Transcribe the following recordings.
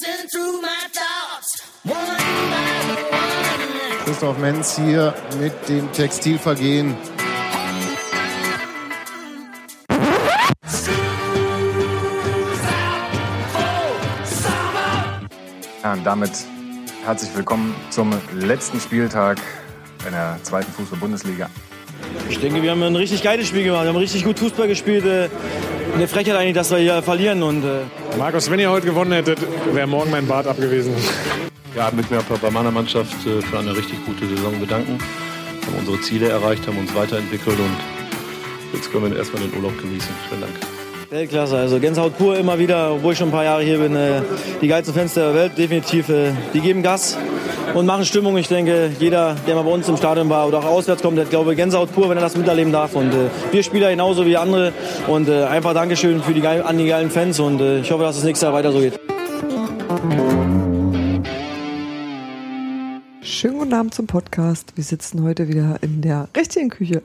racing through my thoughts, one by one. Christoph Menz hier mit dem Textilvergehen. Ja, und damit herzlich willkommen zum letzten Spieltag in der zweiten Fußball-Bundesliga. Ich denke, wir haben ein richtig geiles Spiel gemacht. Wir haben richtig gut Fußball gespielt. Äh, Eine Frechheit eigentlich, dass wir hier verlieren. Und, äh, Markus, wenn ihr heute gewonnen hättet, wäre morgen mein Bart abgewesen. Ja, möchte mich bei meiner Mannschaft äh, für eine richtig gute Saison bedanken. Haben unsere Ziele erreicht, haben uns weiterentwickelt und jetzt können wir erstmal den Urlaub genießen. Vielen Dank. Weltklasse. Also Gänsehaut pur immer wieder, obwohl ich schon ein paar Jahre hier bin. Äh, Die geilsten Fans der Welt, definitiv. äh, Die geben Gas und machen Stimmung. Ich denke, jeder, der mal bei uns im Stadion war oder auch auswärts kommt, der hat, glaube ich, Gänsehaut pur, wenn er das miterleben darf. Und äh, wir Spieler genauso wie andere. Und äh, einfach Dankeschön für die, an die geilen Fans. Und äh, ich hoffe, dass es nächstes Jahr weiter so geht. Schönen guten Abend zum Podcast. Wir sitzen heute wieder in der richtigen Küche.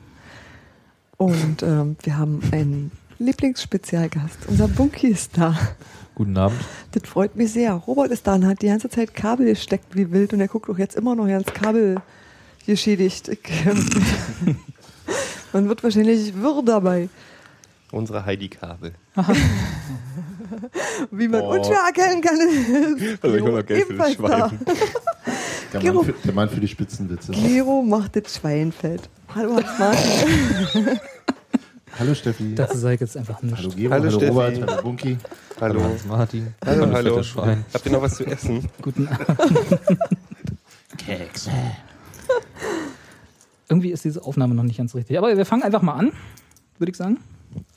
Und ähm, wir haben einen Lieblingsspezialgast. Unser Bunky ist da. Guten Abend. Das freut mich sehr. Robert ist da und hat die ganze Zeit Kabel gesteckt wie wild und er guckt auch jetzt immer noch ganz Kabel geschädigt. Man wird wahrscheinlich wirr dabei. Unsere Heidi-Kabel. Wie man Oh. unschwer erkennen kann, Also ich Gero noch Geld für das. Schwein. Der Gero. Mann, für, der Mann für die Spitzenwitze. Gero macht das Schweinfeld. Hallo Hans-Martin. Hallo Steffi. Dazu sage ich jetzt einfach nicht. hallo Gero, Hallo hallo, Steffi. Robert, hallo Bunky. Hallo. Hans Martin. Hallo, hallo. fettes Schwein. Habt ihr noch was zu essen? Guten Abend. Keks. Irgendwie ist diese Aufnahme noch nicht ganz richtig. Aber wir fangen einfach mal an, würde ich sagen.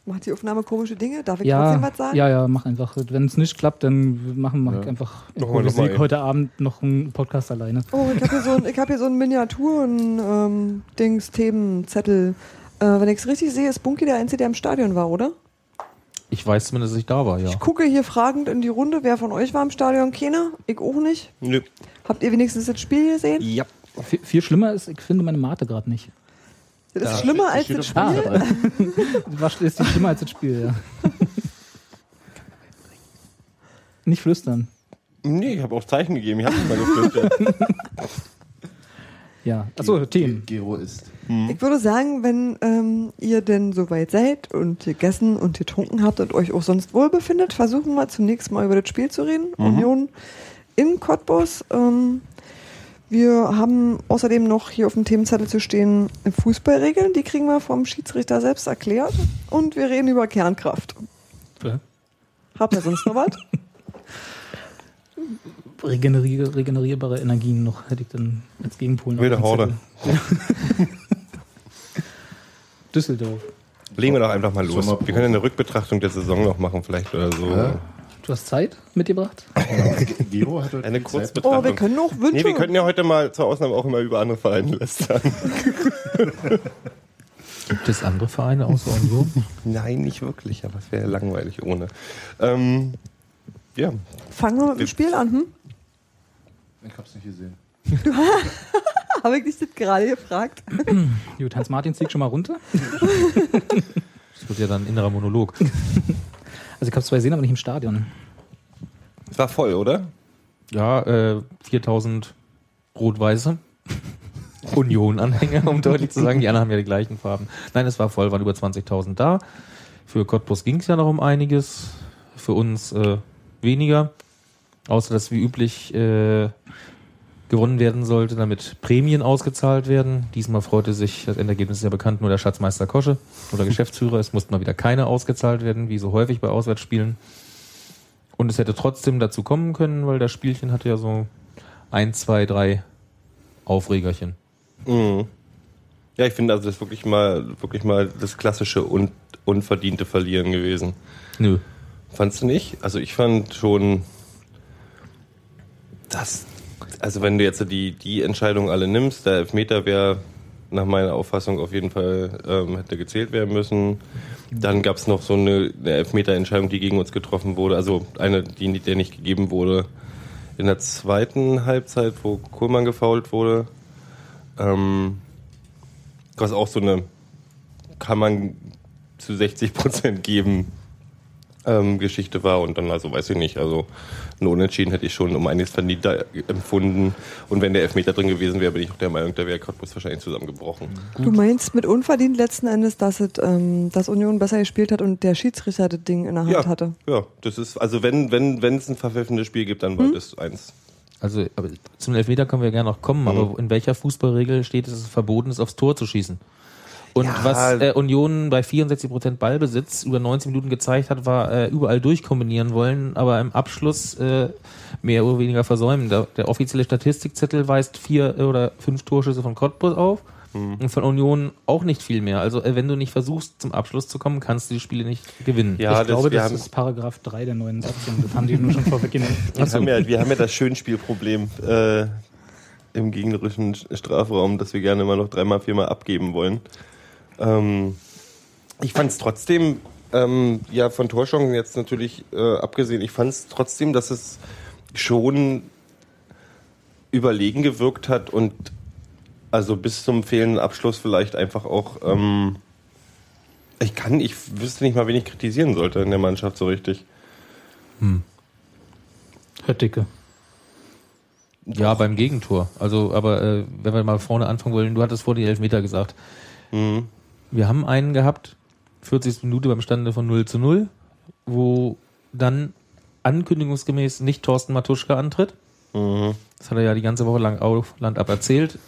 Macht die Aufnahme komische Dinge? Darf ich Ja, trotzdem was sagen? ja, ja, mach einfach. Wenn es nicht klappt, dann machen wir einfach noch mal Musik heute Abend noch einen Podcast alleine. Oh, ich habe hier so ein, hab hier so einen Miniaturen-Dings, Themenzettel. Äh, wenn ich es richtig sehe, ist Bunky der Einzige, der im Stadion war, oder? Ich weiß zumindest, dass ich da war, ja. Ich gucke hier fragend in die Runde. Wer von euch war im Stadion? Keiner? Ich auch nicht. Nö. Habt ihr wenigstens das Spiel gesehen? Ja. Viel, viel schlimmer ist, ich finde meine Mate gerade nicht. Das ist schlimmer als das Spiel. Zettel. Was ist schlimmer als das Spiel, ja. Nicht flüstern. Nee, ich habe auch Zeichen gegeben. Ich habe nicht mal geflüstert. Ja. Achso, Themen. Gero ist. Ich würde sagen, wenn ähm, ihr denn soweit seid und gegessen und getrunken habt und euch auch sonst wohl befindet, versuchen wir zunächst mal über das Spiel zu reden. Union in Cottbus. Ähm, wir haben außerdem noch hier auf dem Themenzettel zu stehen Fußballregeln. Die kriegen wir vom Schiedsrichter selbst erklärt. Und wir reden über Kernkraft. Ja. Habt ihr sonst noch was? Regenerier regenerierbare Energien noch, hätte ich dann als Gegenpol noch. Wilde Horde. Düsseldorf. Legen wir doch einfach mal los. Wir können eine Rückbetrachtung der Saison noch machen, vielleicht oder so. Ja. Du hast Zeit mitgebracht? Gero hat heute Eine Zeit. Oh, wir Kurzbetrachtung. können auch Wünsche. Nee, wir könnten ja heute mal zur Ausnahme auch immer über andere Vereine lästern. Gibt es andere Vereine außer Union? Nein, nicht wirklich, aber es wäre langweilig ohne. Ähm, ja, Fangen wir mit dem Spiel an. Hm? Ich hab's nicht gesehen. Habe ich dich das gerade gefragt? Gut, Hans-Martin zieh schon mal runter. Das wird ja dann ein innerer Monolog. Also ich habe zwei gesehen, aber nicht im Stadion. es war voll, oder? Ja, äh, 4000 Rot-Weiße. Union-Anhänger, um deutlich zu sagen. Die anderen haben ja die gleichen Farben. Nein, es war voll, waren über 20.000 da. Für Cottbus ging es ja noch um einiges. Für uns äh, weniger. Außer, dass wie üblich äh, gewonnen werden sollte, damit Prämien ausgezahlt werden. Diesmal freute sich, das Endergebnis ist ja bekannt, nur der Schatzmeister Kosche oder Geschäftsführer. Es mussten mal wieder keine ausgezahlt werden, wie so häufig bei Auswärtsspielen. Und es hätte trotzdem dazu kommen können, weil das Spielchen hatte ja so ein, zwei, drei Aufregerchen. Mhm. Ja, ich finde also das ist wirklich mal, wirklich mal das klassische un unverdiente Verlieren gewesen. Nö. Fandst du nicht? Also ich fand schon, dass, also wenn du jetzt die, die Entscheidung alle nimmst, der Elfmeter wäre nach meiner Auffassung auf jeden Fall ähm, hätte gezählt werden müssen. Dann gab es noch so eine, eine Elfmeter-Entscheidung, die gegen uns getroffen wurde, also eine, die der nicht gegeben wurde. In der zweiten Halbzeit, wo Kohlmann gefault wurde, ähm, was auch so eine, kann man zu 60 Prozent geben, ähm, Geschichte war und dann, also weiß ich nicht, also ein Unentschieden hätte ich schon um einiges verdienter empfunden. Und wenn der Elfmeter drin gewesen wäre, bin ich auch der Meinung, da wäre Cottbus wahrscheinlich zusammengebrochen. Du meinst mit unverdient letzten Endes, dass, es, ähm, dass Union besser gespielt hat und der Schiedsrichter das Ding in der Hand Ja, hatte? ja, das ist, also wenn, wenn, wenn es ein verpfeffendes Spiel gibt, dann war das eins. Also aber zum Elfmeter können wir gerne noch kommen, Mhm. aber in welcher Fußballregel steht es, dass es verboten ist, aufs Tor zu schießen? Und Ja. was äh, Union bei 64% Ballbesitz über 90 Minuten gezeigt hat, war äh, überall durchkombinieren wollen, aber im Abschluss äh, mehr oder weniger versäumen. Der, der offizielle Statistikzettel weist vier oder fünf Torschüsse von Cottbus auf und von Union auch nicht viel mehr. Also äh, wenn du nicht versuchst, zum Abschluss zu kommen, kannst du die Spiele nicht gewinnen. Ja, ich glaube, wir das haben- ist Paragraph 3 der neuen Satzung. Das haben die nur schon vorweggenommen. Wir, haben ja, wir haben ja das Schönspielproblem äh, im gegnerischen Strafraum, dass wir gerne immer noch dreimal, viermal abgeben wollen. Ähm, ich fand es trotzdem, ähm, ja, von Torchancen jetzt natürlich äh, abgesehen, ich fand es trotzdem, dass es schon überlegen gewirkt hat und also bis zum fehlenden Abschluss vielleicht einfach auch, ähm, ich kann, ich wüsste nicht mal, wen ich kritisieren sollte in der Mannschaft so richtig. Höttike. Ja, beim Gegentor. Also, aber äh, wenn wir mal vorne anfangen wollen, du hattest vor den Elfmeter gesagt. Wir haben einen gehabt, 40. Minute beim Stande von 0 zu 0, wo dann ankündigungsgemäß nicht Thorsten Matuschka antritt. Das hat er ja die ganze Woche lang auf Land ab erzählt.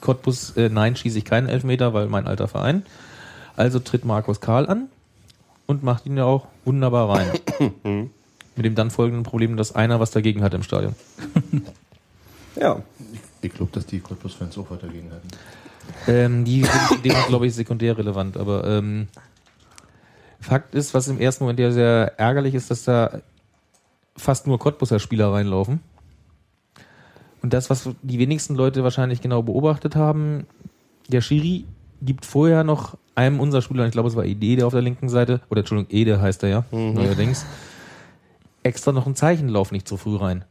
Cottbus, äh, nein, schieße ich keinen Elfmeter, weil mein alter Verein. Also tritt Markus Karl an und macht ihn ja auch wunderbar rein. Mit dem dann folgenden Problem, dass einer was dagegen hat im Stadion. Ja, Ich glaube, dass die Cottbus-Fans auch was dagegen hatten. Ähm, die sind in dem glaube ich, sekundär relevant. Aber ähm, Fakt ist, was im ersten Moment ja sehr ärgerlich ist, dass da fast nur Cottbuser Spieler reinlaufen. Und das, was die wenigsten Leute wahrscheinlich genau beobachtet haben, der Schiri gibt vorher noch einem unserer Spieler, ich glaube es war Ede, der auf der linken Seite, oder Entschuldigung, Ede heißt er ja, neuerdings, extra noch ein Zeichenlauf nicht so früh rein.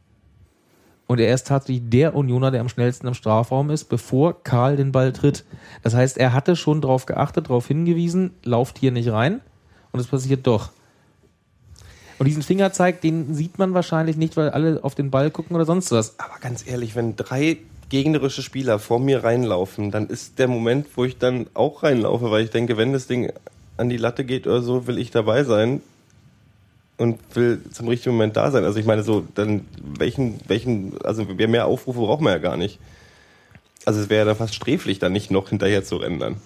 Und er ist tatsächlich der Unioner, der am schnellsten im Strafraum ist, bevor Karl den Ball tritt. Das heißt, er hatte schon darauf geachtet, darauf hingewiesen, lauft hier nicht rein. Und es passiert doch. Und diesen Fingerzeig, den sieht man wahrscheinlich nicht, weil alle auf den Ball gucken oder sonst was. Aber ganz ehrlich, wenn drei gegnerische Spieler vor mir reinlaufen, dann ist der Moment, wo ich dann auch reinlaufe, weil ich denke, wenn das Ding an die Latte geht oder so, will ich dabei sein und will zum richtigen Moment da sein. Also ich meine so, dann welchen, welchen, also mehr- mehr Aufrufe brauchen wir ja gar nicht. Also es wäre ja dann fast sträflich, dann nicht noch hinterher zu rennen dann.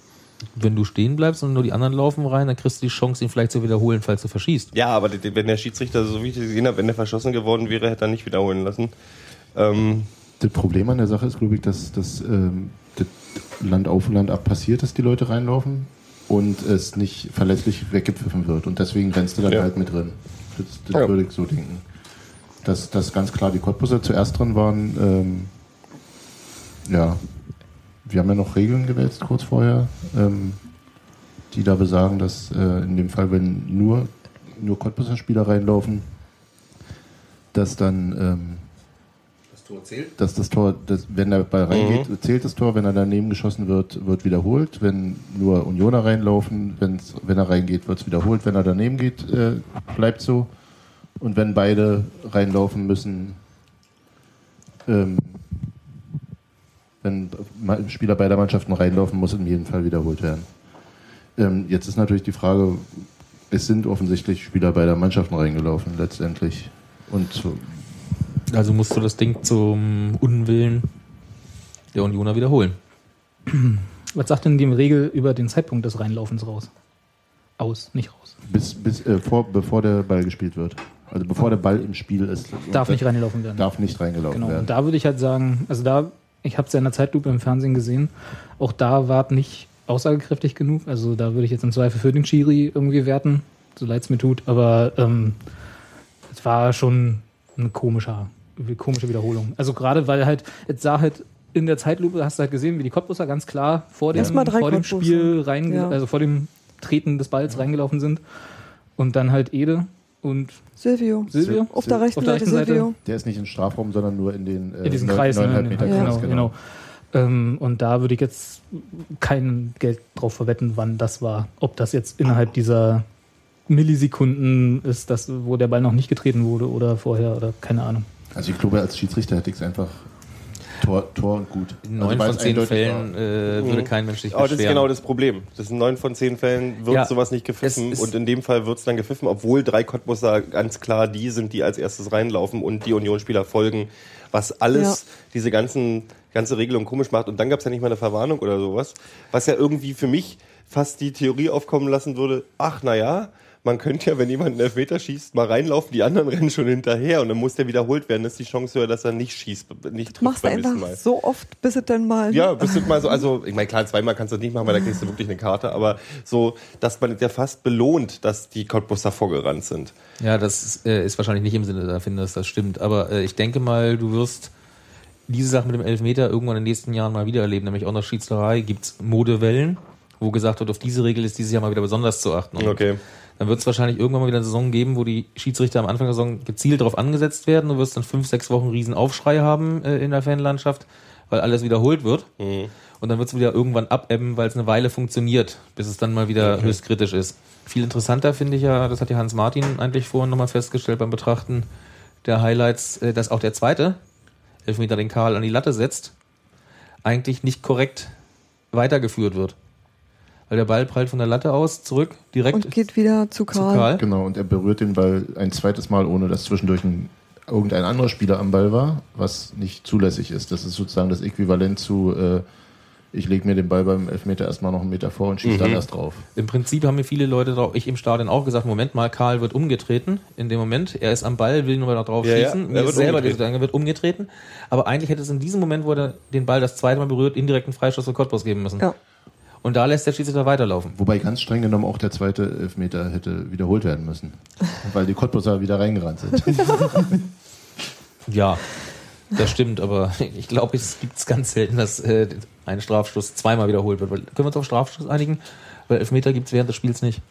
Wenn du stehen bleibst und nur die anderen laufen rein, dann kriegst du die Chance, ihn vielleicht zu wiederholen, falls du verschießt. Ja, aber die- wenn der Schiedsrichter, so wie ich das gesehen habe, wenn der verschossen geworden wäre, hätte er nicht wiederholen lassen. Ähm, Das Problem an der Sache ist, glaube ich, dass das ähm, das Land auf und Land ab passiert, dass die Leute reinlaufen und es nicht verlässlich weggepfiffen wird. Und deswegen rennst du dann Ja. halt mit drin. Das, das Ja. würde ich so denken. Dass, dass ganz klar die Cottbuser zuerst drin waren, ähm, ja, wir haben ja noch Regeln gewälzt kurz vorher, ähm, die da besagen, dass äh, in dem Fall, wenn nur, nur Cottbuser Spieler reinlaufen, dass dann ähm, dass das Tor, das, wenn der Ball reingeht, zählt das Tor, wenn er daneben geschossen wird, wird wiederholt. Wenn nur Unioner reinlaufen, wenn's, wenn er reingeht, wird es wiederholt. Wenn er daneben geht, äh, bleibt so. Und wenn beide reinlaufen müssen, ähm, wenn Spieler beider Mannschaften reinlaufen, muss in jedem Fall wiederholt werden. Ähm, jetzt ist natürlich die Frage, es sind offensichtlich Spieler beider Mannschaften reingelaufen letztendlich. Und so, Also musst du das Ding zum Unwillen der Unioner wiederholen. Was sagt denn die Regel über den Zeitpunkt des Reinlaufens raus? Aus, nicht raus. Bis, bis, äh, vor, bevor der Ball gespielt wird. Also bevor der Ball im Spiel ist. Darf nicht reingelaufen werden. Darf nicht reingelaufen Genau. werden. Und da würde ich halt sagen, also da, ich habe es ja in der Zeitlupe im Fernsehen gesehen, auch da war es nicht aussagekräftig genug. Also da würde ich jetzt im Zweifel für den Schiri irgendwie werten, so leid es mir tut. Aber ähm, es war schon eine komische, komische Wiederholung. Also gerade weil halt, jetzt sah halt in der Zeitlupe, hast du halt gesehen, wie die Cottbusser ganz klar vor dem, vor dem. Spiel rein, Ja. also vor dem Treten des Balls reingelaufen sind. Und dann halt Ede und Silvio. Silvio. Auf der rechten Auf der Seite rechten Seite. Silvio. Der ist nicht im Strafraum, sondern nur in den äh, in diesem neun- Kreis. Ne? neuneinhalb Meter genau, Kreis. genau. Ähm, und da würde ich jetzt kein Geld drauf verwetten, wann das war. Ob das jetzt innerhalb dieser Millisekunden ist das, wo der Ball noch nicht getreten wurde oder vorher oder keine Ahnung. Also ich glaube, als Schiedsrichter hätte ich es einfach Tor, Tor und gut. In Also neun weil von zehn Fällen äh, würde kein Mensch sich Aber das ist beschweren. genau das Problem. Das in neun von zehn Fällen wird Ja. sowas nicht gepfiffen und in dem Fall wird es dann gepfiffen, obwohl drei Cottbusser ganz klar die sind, die als erstes reinlaufen und die Unionsspieler folgen, was alles diese ganzen ganze Regelung komisch macht. Und dann gab es ja nicht mal eine Verwarnung oder sowas, was ja irgendwie für mich fast die Theorie aufkommen lassen würde, ach na ja, man könnte ja, wenn jemand einen Elfmeter schießt, mal reinlaufen, die anderen rennen schon hinterher und dann muss der wiederholt werden. Das ist die Chance höher, dass er nicht schießt, nicht trifft Machst du beim nächsten einfach Mal. so oft, bis es dann mal. Ja, bist du mal so, also ich meine, klar, zweimal kannst du das nicht machen, weil da kriegst du wirklich eine Karte, aber so, dass man ja fast belohnt, dass die Cottbusser vorgerannt sind. Ja, das ist, äh, ist wahrscheinlich nicht im Sinne der Erfinder, dass das stimmt. Aber äh, ich denke mal, du wirst diese Sache mit dem Elfmeter irgendwann in den nächsten Jahren mal wieder erleben. Nämlich auch in der Schiedsrichterei gibt's Modewellen, wo gesagt wird, auf diese Regel ist dieses Jahr mal wieder besonders zu achten. Und Okay. Dann wird es wahrscheinlich irgendwann mal wieder eine Saison geben, wo die Schiedsrichter am Anfang der Saison gezielt darauf angesetzt werden. Du wirst dann fünf, sechs Wochen riesen Aufschrei haben äh, in der Fanlandschaft, weil alles wiederholt wird. Und dann wird es wieder irgendwann abebben, weil es eine Weile funktioniert, bis es dann mal wieder höchst kritisch ist. Viel interessanter finde ich ja, das hat ja Hans Martin eigentlich vorhin nochmal festgestellt beim Betrachten der Highlights, äh, dass auch der zweite Elfmeter den Karl an die Latte setzt, eigentlich nicht korrekt weitergeführt wird. Weil der Ball prallt von der Latte aus zurück, direkt Und geht wieder zu Karl. Karl. Genau, und er berührt den Ball ein zweites Mal, ohne dass zwischendurch ein, irgendein anderer Spieler am Ball war, was nicht zulässig ist. Das ist sozusagen das Äquivalent zu, äh, ich lege mir den Ball beim Elfmeter erstmal noch einen Meter vor und schieße Mhm. dann erst drauf. Im Prinzip haben mir viele Leute, drauf- ich im Stadion auch gesagt, Moment mal, Karl wird umgetreten in dem Moment. Er ist am Ball, will nur noch drauf Ja, ja, schießen. er Mir selber umgetreten. gesagt, er wird umgetreten. Aber eigentlich hätte es in diesem Moment, wo er den Ball das zweite Mal berührt, indirekten Freistoß für Cottbus geben müssen. Ja. Und da lässt der Schiedsrichter weiterlaufen. Wobei ganz streng genommen auch der zweite Elfmeter hätte wiederholt werden müssen. weil die Cottbusser wieder reingerannt sind. Ja, das stimmt, aber ich glaube, es gibt es ganz selten, dass äh, ein Strafstoß zweimal wiederholt wird. Weil, können wir uns auf Strafstoß einigen? Weil Elfmeter gibt es während des Spiels nicht.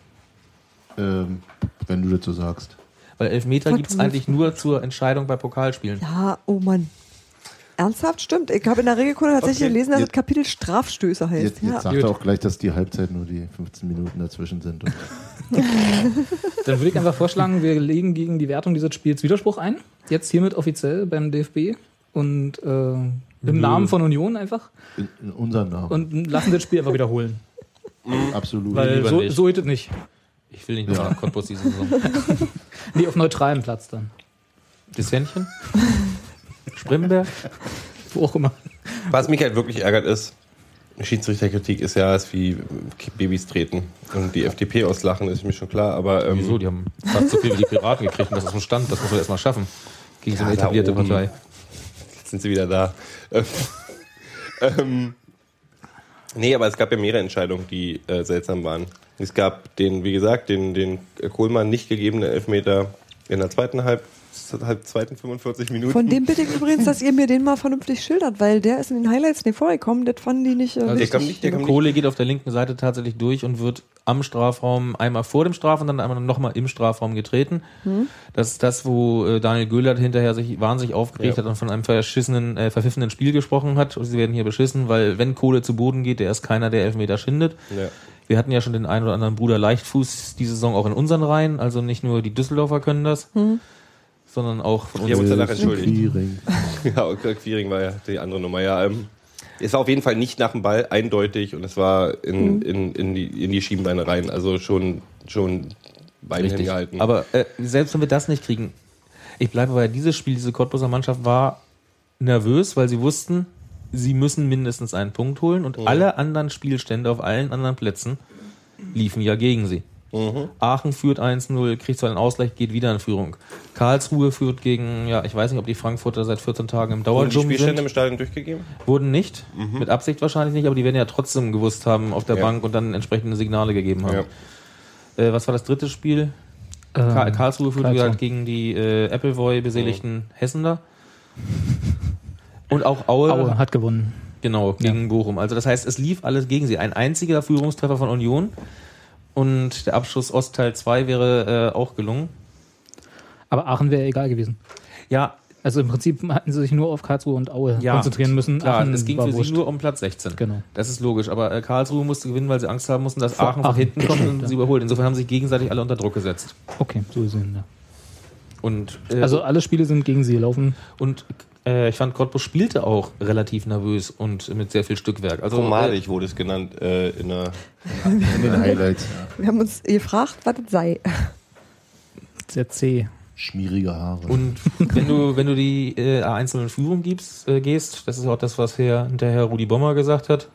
ähm, wenn du so sagst. Weil Elfmeter gibt es eigentlich nur zur Entscheidung bei Pokalspielen. Ja, oh Mann. Ernsthaft? Stimmt. Ich habe in der Regelkunde tatsächlich Okay. gelesen, dass das Jetzt- Kapitel Strafstöße heißt. Jetzt, jetzt ja. sagt er auch gleich, dass die Halbzeit nur die 15 Minuten dazwischen sind. Und Dann würde ich einfach vorschlagen, wir legen gegen die Wertung dieses Spiels Widerspruch ein. Jetzt hiermit offiziell beim DFB und äh, im Namen von Union einfach in, in unserem Namen. und lassen das Spiel einfach wiederholen. Absolut. Weil so, nicht. so ist es nicht. Ich will nicht noch Ja. nach Cottbus diese Saison. Nee, auf neutralem Platz dann. Das Händchen? Spremberg? Wo auch immer. Was mich halt wirklich ärgert ist, Schiedsrichterkritik ist ja ist wie Babys treten. Und die FDP auslachen, ist mir schon klar, aber ähm, Wieso? Die haben fast so viel wie die Piraten gekriegt und das ist ein Stand, das muss man erstmal schaffen. Gegen so eine Ja, etablierte. Partei. Jetzt sind sie wieder da. Ähm, nee, aber es gab ja mehrere Entscheidungen, die äh, seltsam waren. Es gab den, wie gesagt, den, den Kohlmann nicht gegebenen Elfmeter in der zweiten Halb, halb zweiten 45 Minuten. Von dem bitte ich übrigens, dass ihr mir den mal vernünftig schildert, weil der ist in den Highlights nicht vorgekommen. Das fanden die nicht. Äh, der richtig. kam nicht, der. Kohle geht auf der linken Seite tatsächlich durch und wird am Strafraum einmal vor dem Straf und dann einmal nochmal im Strafraum getreten. Das ist das, wo äh, Daniel Göhlert hinterher sich wahnsinnig aufgeregt Ja. hat und von einem verschissenen, äh, verpfiffenen Spiel gesprochen hat. Und sie werden hier beschissen, weil wenn Kohle zu Boden geht, der ist keiner, der Elfmeter schindet. Ja. Wir hatten ja schon den einen oder anderen Bruder Leichtfuß diese Saison auch in unseren Reihen. Also nicht nur die Düsseldorfer können das, sondern auch von uns. Wir haben uns danach entschuldigt. Quiring. Ja, und Quiring war ja die andere Nummer. Ja, ähm, es war auf jeden Fall nicht nach dem Ball eindeutig und es war in, in, in, die, in die Schienbeine rein. Also schon, schon Bein Richtig. hingehalten. Aber äh, selbst wenn wir das nicht kriegen, ich bleibe bei dieses Spiel, diese Cottbuser Mannschaft war nervös, weil sie wussten, sie müssen mindestens einen Punkt holen und alle anderen Spielstände auf allen anderen Plätzen liefen ja gegen sie. Aachen führt 1-0, kriegt zwar einen Ausgleich, geht wieder in Führung. Karlsruhe führt gegen, ja, ich weiß nicht, ob die Frankfurter seit 14 Tagen im Wurden die Spielstände sind. im Stadion durchgegeben? Wurden nicht, mit Absicht wahrscheinlich nicht, aber die werden ja trotzdem gewusst haben auf der Ja. Bank und dann entsprechende Signale gegeben haben. Äh, was war das dritte Spiel? Ähm, Ka- Karlsruhe führte Karlsruhe. halt gegen die äh, Appleboy beseligten Hessen da. Und auch Aue, Aue hat gewonnen. genau, gegen Bochum. Also das heißt, es lief alles gegen sie. Ein einziger Führungstreffer von Union und der Abschluss Ostteil 2 wäre äh, auch gelungen. Aber Aachen wäre egal gewesen. Ja, Also im Prinzip hatten sie sich nur auf Karlsruhe und Aue konzentrieren müssen. Klar, Aachen es ging für wurscht. sie nur um Platz 16. Genau. Das ist logisch. Aber äh, Karlsruhe musste gewinnen, weil sie Angst haben mussten, dass Vor Aachen von hinten kommt und Ja. sie überholt. Insofern haben sie sich gegenseitig alle unter Druck gesetzt. Okay, so gesehen, ja. Und, äh, Also alle Spiele sind gegen sie gelaufen. und äh, ich fand, Cottbus spielte auch relativ nervös und mit sehr viel Stückwerk. Also, Pomadig wurde es genannt äh, in der In den Highlights. Wir haben uns gefragt, was das sei. Sehr zäh. Schmierige Haare. Und wenn du, wenn du die äh, einzelnen Führung gibst, äh, gehst, das ist auch das, was Herr, hinterher Rudi Bommer gesagt hat,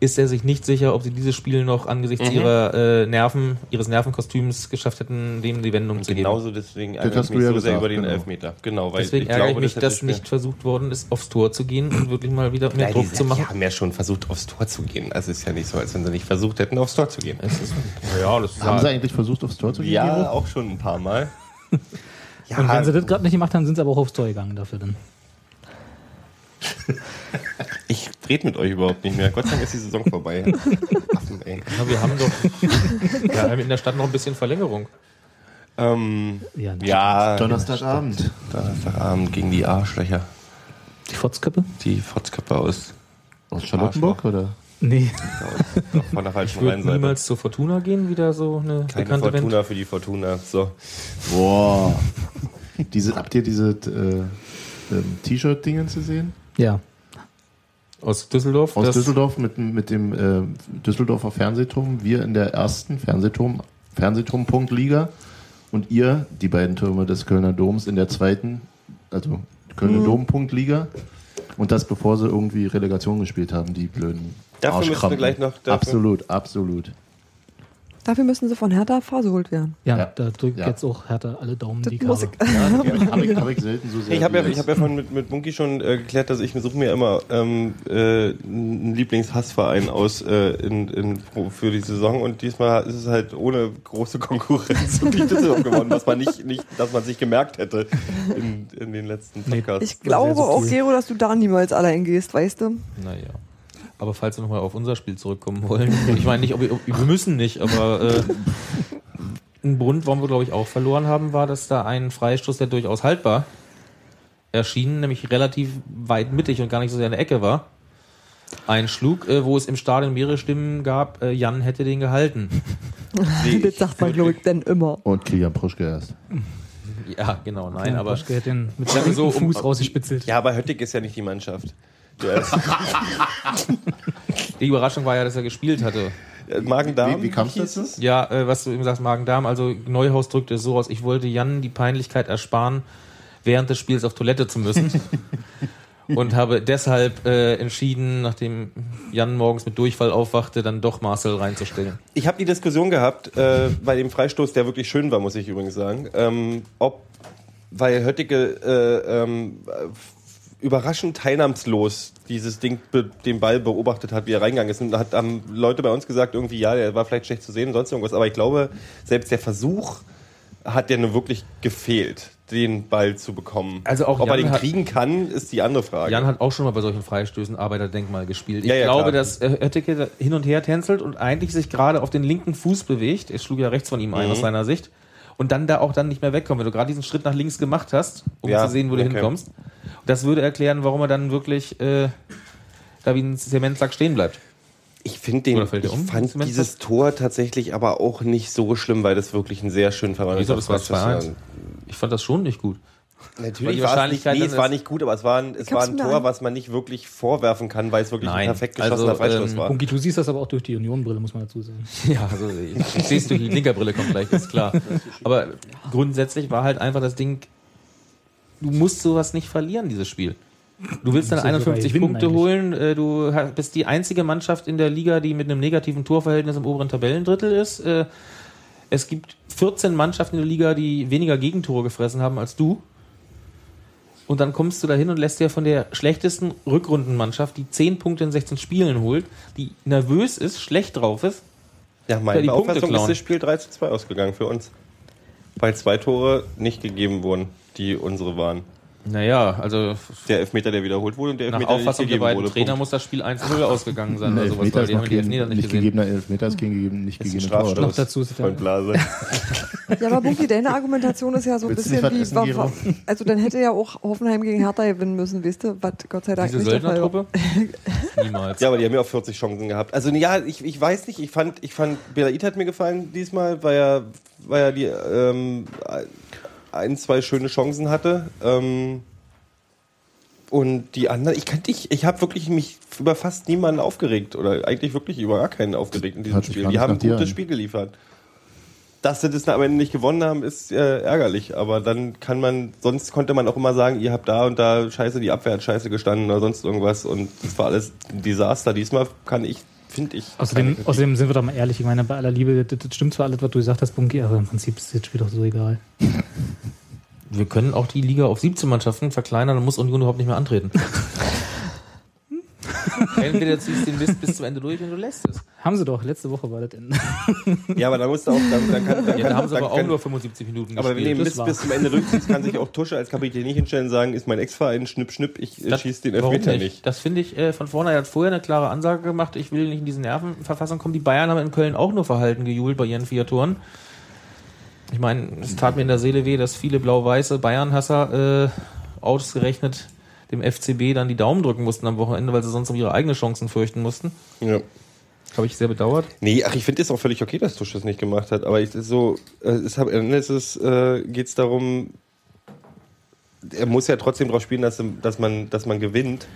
ist er sich nicht sicher, ob sie dieses Spiel noch angesichts Mhm. ihrer äh, Nerven, ihres Nervenkostüms geschafft hätten, dem die Wendung zu geben. genauso deswegen ärgere ich du mich ja so sehr gesagt, über den genau. Elfmeter. Genau, weil Deswegen ich ärgere ich glaube, mich, das dass nicht versucht worden ist, aufs Tor zu gehen und wirklich mal wieder mehr Ja, Druck zu machen. Die haben ja schon versucht, aufs Tor zu gehen. Also es ist ja nicht so, als wenn sie nicht versucht hätten, aufs Tor zu gehen. ja, das ist Haben sie eigentlich versucht, aufs Tor zu gehen? Ja, auch schon ein paar Mal. Ja, Und wenn sie das gerade nicht gemacht haben, sind sie aber auch aufs Tor gegangen dafür dann. ich rede mit euch überhaupt nicht mehr. Gott sei Dank ist die Saison vorbei. Affen, ey. Ja, wir haben doch ja, in der Stadt noch ein bisschen Verlängerung. Ähm, Ja, ja, Donnerstagabend. Donnerstagabend gegen die Arschlöcher. Die Fotzköppe? Die Fotzköpfe aus, Aus Charlottenburg, oder? Nee. von der falschen Ich würde niemals zur Fortuna gehen, wieder so eine Keine bekannte Fortuna Band. für die Fortuna. So. Boah. Diese, habt ihr diese äh, ähm, T-Shirt-Dingen zu sehen? Ja. Aus Düsseldorf. Aus Düsseldorf mit, dem- mit dem äh, Düsseldorfer Fernsehturm. Wir in der ersten Fernsehturm, Fernsehturm-Punkt-Liga. Und ihr, die beiden Türme des Kölner Doms, in der zweiten, also Kölner Mhm. Dom-Punkt-Liga. Und das bevor sie irgendwie Relegation gespielt haben, die blöden Dafür müssen wir gleich noch- dafür- Absolut, absolut. Dafür müssen sie von Hertha versohlt werden. Ja, Ja. da drückt Ja. jetzt auch Hertha alle Daumen Das die muss ich. Habe ich, hab ich selten so sehr. Ich habe ja, hab ja von mit, mit Bunky schon äh, geklärt, dass ich suche mir immer ähm, äh, einen Lieblingshassverein aus äh, in, in, für die Saison und diesmal ist es halt ohne große Konkurrenz und die Düsseldorf gewonnen, was man nicht, nicht, dass man sich gemerkt hätte in, in den letzten Podcasts. Ich glaube auch. Gero, dass du da niemals allein gehst, weißt du? Naja. Aber falls wir nochmal auf unser Spiel zurückkommen wollen, ich meine nicht, ob wir, ob, wir müssen nicht, aber äh, ein Grund, warum wir, glaube ich, auch verloren haben, war, dass da ein Freistoß, der durchaus haltbar erschien, nämlich relativ weit mittig und gar nicht so sehr in der Ecke war, einschlug, äh, wo es im Stadion mehrere Stimmen gab, äh, Jan hätte den gehalten. das sagt man, glaube ich, dann immer. Und Kilian Pruschke erst. Ja, genau, nein, Ja, aber Boschke hat den mit wir so so, um- Fuß rausgespitzelt. Ja, aber Höttig ist ja nicht die Mannschaft. Ist die Überraschung war ja, dass er gespielt hatte. Magen-Darm. Wie, wie kam's hieß dazu? es? Ja, äh, was du eben sagst, Magen-Darm. Also Neuhaus drückte es so aus, ich wollte Jan die Peinlichkeit ersparen, während des Spiels auf Toilette zu müssen. und habe deshalb äh, entschieden, nachdem Jan morgens mit Durchfall aufwachte, dann doch Marcel reinzustellen. Ich habe die Diskussion gehabt, äh, bei dem Freistoß, der wirklich schön war, muss ich übrigens sagen, ähm, ob, weil Höttige äh, ähm, äh, überraschend teilnahmslos dieses Ding, den Ball beobachtet hat, wie er reingegangen ist. Und da hat, haben Leute bei uns gesagt, irgendwie, ja, der war vielleicht schlecht zu sehen und sonst irgendwas. Aber ich glaube, selbst der Versuch hat der nur wirklich gefehlt, den Ball zu bekommen. Also auch Ob er Jan den hat- kriegen kann, ist die andere Frage. Jan hat auch schon mal bei solchen Freistößen Arbeiterdenkmal gespielt. Ich Ja, ja, glaube, klar. dass äh, Oetteke hin und her tänzelt und eigentlich sich gerade auf den linken Fuß bewegt. Er schlug ja rechts von ihm ein Mhm. aus seiner Sicht. Und dann da auch dann nicht mehr wegkommt. Wenn du gerade diesen Schritt nach links gemacht hast, um Ja, zu sehen, wo du okay. hinkommst. Das würde erklären, warum er dann wirklich äh, da wie ein Zementsack stehen bleibt. Ich finde den, ich um, fand dieses Tor tatsächlich aber auch nicht so schlimm, weil das wirklich ein sehr schön das war Freistoß 2-1. Ich fand das schon nicht gut. Natürlich die war es nicht, Wahrscheinlichkeit nee, es war ist- nicht gut, aber es war ein, es war ein Tor, was man nicht wirklich vorwerfen kann, weil es wirklich Nein, ein perfekt geschossener also, Freistoß ähm, war. Bunky, du siehst das aber auch durch die Union-Brille, muss man dazu sagen. Ja, also ich, ich sehe es durch die linke Brille, kommt gleich, ist klar. Aber grundsätzlich war halt einfach das Ding, du musst sowas nicht verlieren, dieses Spiel. Du willst dann musst ja sogar 51 gewinnen Punkte holen, äh, du bist die einzige Mannschaft in der Liga, die mit einem negativen Torverhältnis im oberen Tabellendrittel ist. Äh, Es gibt 14 Mannschaften in der Liga, die weniger Gegentore gefressen haben als du. Und dann kommst du da hin und lässt dir von der schlechtesten Rückrundenmannschaft, die 10 Punkte in 16 Spielen holt, die nervös ist, schlecht drauf ist, Ja, meine Auffassung ist das Spiel 3 zu 2 ausgegangen für uns. Weil zwei Tore nicht gegeben wurden, die unsere waren. Naja, also Der Elfmeter, der wiederholt wurde und der nach Elfmeter, der Auffassung nicht der gegeben beiden wurde. Trainer Punkt. muss das Spiel 1-0 ausgegangen sein. Ein oder sowas, Elfmeter weil ist kein, Elfmeter nicht nicht gegebener Elfmeter ist gegen, nicht Das ist ein gegebener Tor. Noch dazu ist von Blase. Ja, aber Bunky, deine Argumentation ist ja so ein nicht bisschen wie, essen, wa- Gero? wa- also dann hätte ja auch Hoffenheim gegen Hertha gewinnen müssen, weißt du, was Gott sei Dank Diese nicht der Fall war. Söldnertruppe? Niemals. Ja, aber die haben ja auch 40 Chancen gehabt. Also ja, ich, ich weiß nicht, ich fand, ich fand, Belaid hat mir gefallen diesmal, weil er, weil er die ähm, ein, zwei schöne Chancen hatte. Ähm, und die anderen, ich kann dich, ich habe wirklich mich über fast niemanden aufgeregt oder eigentlich wirklich über gar keinen aufgeregt in diesem Spiel. Die haben ein gutes. Spiel geliefert. Dass sie das am Ende nicht gewonnen haben, ist äh, ärgerlich. Aber dann kann man, sonst konnte man auch immer sagen, ihr habt da und da scheiße, die Abwehr hat scheiße gestanden oder sonst irgendwas. Und das war alles ein Desaster. Diesmal kann ich, finde ich. Außerdem, außerdem sind wir doch mal ehrlich, ich meine, bei aller Liebe, das, das stimmt zwar alles, was du gesagt hast, Bunky, aber im Prinzip ist das Spiel doch so egal. Wir können auch die Liga auf 17 Mannschaften verkleinern, dann muss Union überhaupt nicht mehr antreten. Entweder du ziehst den Mist bis zum Ende durch und du lässt es. Haben sie doch, letzte Woche war das Ende. Ja, aber da musst du auch, dann, dann kann, dann Ja, da kann, haben sie dann aber auch kann, nur 75 Minuten Aber wenn du den gespielt. Mist bis zum Ende durchziehst, kann sich auch Tusche als Kapitän nicht hinstellen und sagen, ist mein Ex-Verein, schnipp, schnipp, ich äh, Das- schieß den Elfmeter nicht. Das finde ich äh, von vorne. Er hat vorher eine klare Ansage gemacht, ich will nicht in diese Nervenverfassung kommen. Die Bayern haben in Köln auch nur verhalten gejubelt bei ihren vier Toren. Ich meine, es tat mir in der Seele weh, dass viele blau-weiße Bayern-Hasser äh, ausgerechnet dem FCB dann die Daumen drücken mussten am Wochenende, weil sie sonst um ihre eigenen Chancen fürchten mussten. Ja. Habe ich sehr bedauert. Nee, ach, ich finde es auch völlig okay, dass Tusch das nicht gemacht hat. Aber ich, so, es am Ende ist es, äh, geht's darum, er muss ja trotzdem darauf spielen, dass, dass, man, dass man gewinnt.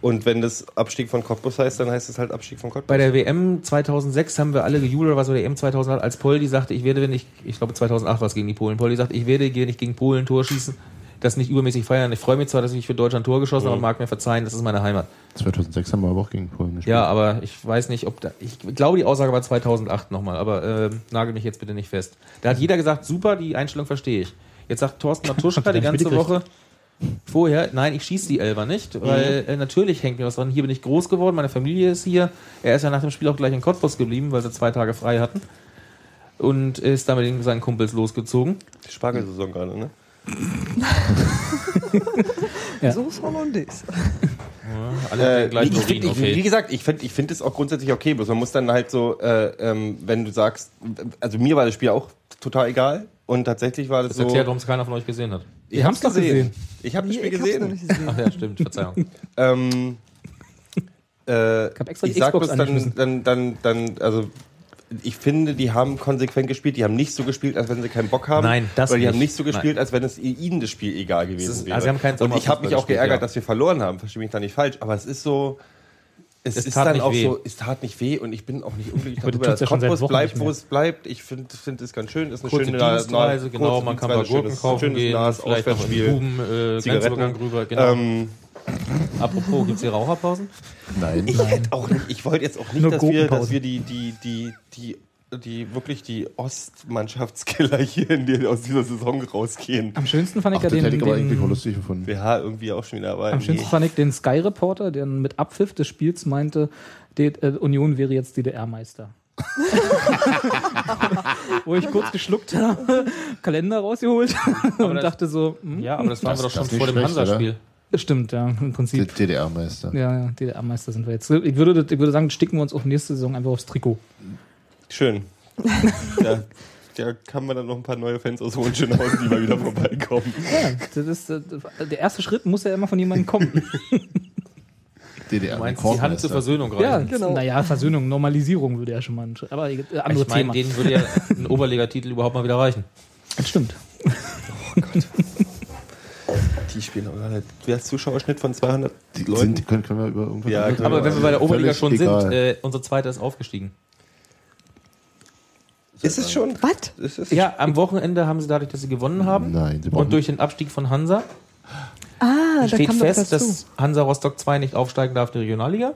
Und wenn das Abstieg von Cottbus heißt, dann heißt es halt Abstieg von Cottbus. Bei der WM 2006 haben wir alle gejubelt, was war der EM 2008, als Poldi sagte, ich werde, wenn ich, ich glaube 2008 war es gegen die Polen, Poldi sagt, ich werde, wenn ich gegen Polen Tor schießen, das nicht übermäßig feiern. Ich freue mich zwar, dass ich für Deutschland Tor geschossen habe, aber mag mir verzeihen, das ist meine Heimat. 2006 haben wir aber auch gegen Polen gespielt. Ja, aber ich weiß nicht, ob da, ich glaube, die Aussage war 2008 nochmal, aber äh, nagel mich jetzt bitte nicht fest. Da hat jeder gesagt, super, die Einstellung verstehe ich. Jetzt sagt Thorsten Matuschka die ganze? Woche vorher, nein, ich schieße die Elber nicht, weil äh, natürlich hängt mir was dran. Hier bin ich groß geworden, meine Familie ist hier. Er ist ja nach dem Spiel auch gleich in Cottbus geblieben, weil sie zwei Tage frei hatten. Und ist damit mit seinen Kumpels losgezogen. Die Spargelsaison gerade, ne? Ja. So ist Hollandaise. Alle Äh, gleich ich find, ich, Wie gesagt, ich finde ich find es auch grundsätzlich okay, bloß man muss dann halt so, äh, ähm, wenn du sagst, also mir war das Spiel auch total egal und tatsächlich war das, Das so. erklärt, warum es keiner von euch gesehen hat. ich hab's doch gesehen. Ich habe das Spiel ich gesehen. nicht gesehen. Ach ja, stimmt, Verzeihung. Ähm, äh, hab extra die ich sag bloß dann, dann, dann, dann, also ich finde, die haben konsequent gespielt. Die haben nicht so gespielt, als wenn sie keinen Bock haben. Nein, das Oder die haben nicht. nicht so gespielt, als wenn es ihnen das Spiel egal gewesen ist- wäre. also sie haben keinen Und ich habe mich auch geärgert, ja. dass wir verloren haben. Verstehe mich da nicht falsch. Aber es ist so. Es, Es ist dann nicht auch weh. so, es tat nicht weh und ich bin auch nicht unglücklich darüber, dass ja Cottbus Wochen bleibt, nicht wo es bleibt. Ich finde find es ganz schön. Ist eine Kurze schöne Dienstreise, genau, man kann Dienstreise, Gurken schönes- kaufen schönes gehen, nahes vielleicht noch Buben, äh, Zigaretten. Grenzübergang rüber, genau. Ähm, Apropos, gibt's hier Raucherpausen? Nein. Ich hätte auch nicht, ich wollte jetzt auch nicht, dass wir, dass wir die, die, die, die, die, wirklich die Ostmannschaftskiller hier in die, aus dieser Saison rausgehen. Am schönsten fand ich Ach, ja den, hätte ich aber irgendwie auch den, lustig gefunden. BH irgendwie auch schon wieder, aber am nee. schönsten fand ich den Sky Reporter, der mit Abpfiff des Spiels meinte, die, äh, Union wäre jetzt DDR-Meister. Wo ich kurz geschluckt habe, Kalender rausgeholt und das- dachte so, hm, Ja, aber das waren Das- wir doch schon vor dem Hansa-Spiel. Stimmt, ja, im Prinzip. DDR-Meister. Ja, ja, DDR-Meister sind wir jetzt. Ich würde, ich würde sagen, sticken wir uns auf nächste Saison einfach aufs Trikot. Schön. da, da kann man dann noch ein paar neue Fans aus Hohenschönhausen, die mal wieder vorbeikommen. Ja, das ist, äh, der erste Schritt muss ja immer von jemandem kommen. DDR. Du meinst die Hand zur Versöhnung gerade? ja, Genau. Naja, Versöhnung, Normalisierung würde ja schon mal. ein Schritt- Aber äh, andere Ich meine, Thema. denen würde ja ein Oberligatitel überhaupt mal wieder reichen. Das stimmt. Die spielen auch gerade. Wer hat Zuschauerschnitt von 200 Die Leuten? sind, können, können wir über irgendwas Ja, Aber wir wenn wir bei der Oberliga Völlig schon egal. sind, äh, unsere zweite ist aufgestiegen. Ist es schon? Was? Ist es? Ja, am Wochenende haben sie dadurch, dass sie gewonnen haben Nein, sie und durch den Abstieg von Hansa Ah, da steht kam doch fest, dazu. dass Hansa Rostock 2 nicht aufsteigen darf in die Regionalliga.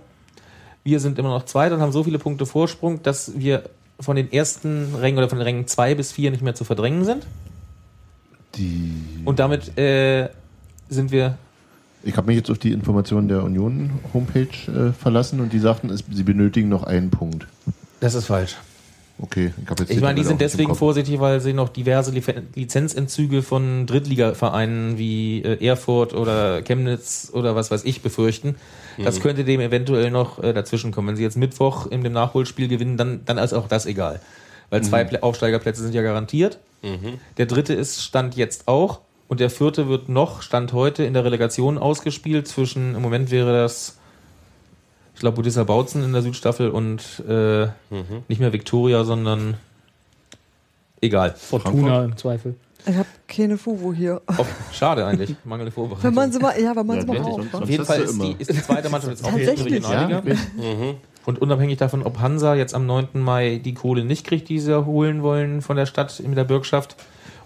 Wir sind immer noch Zweiter und haben so viele Punkte Vorsprung, dass wir von den ersten Rängen oder von den Rängen 2 bis 4 nicht mehr zu verdrängen sind. Die, Und damit äh, sind wir. ich habe mich jetzt auf die Informationen der Union-Homepage äh, verlassen und die sagten, es, sie benötigen noch einen Punkt. Das ist falsch. Okay, ich habe jetzt Ich meine, die sind deswegen vorsichtig, weil sie noch diverse Lizenzentzüge von Drittligavereinen wie äh, Erfurt oder Chemnitz oder was weiß ich befürchten. Das könnte dem eventuell noch äh, dazwischen kommen. Wenn sie jetzt Mittwoch in dem Nachholspiel gewinnen, dann, dann ist auch das egal. Weil zwei Plä- Aufsteigerplätze sind ja garantiert. Der dritte ist Stand jetzt auch. Und der vierte wird noch, Stand heute, in der Relegation ausgespielt. Zwischen, im Moment wäre das, ich glaube, Budissa Bautzen in der Südstaffel und äh, nicht mehr Viktoria, sondern egal. Fortuna im Zweifel. Ich habe keine Fuvo hier. Auf, schade eigentlich, mangelnde Vorbereitung. Wenn man sie mal, ja, wenn man Ja, sie mal braucht. Sonst- Auf jeden Fall ist die, ist die zweite Mannschaft jetzt auch in der? Regionalliga. Ja, Und unabhängig davon, ob Hansa jetzt am 9. Mai die Kohle nicht kriegt, die sie holen wollen von der Stadt mit der Bürgschaft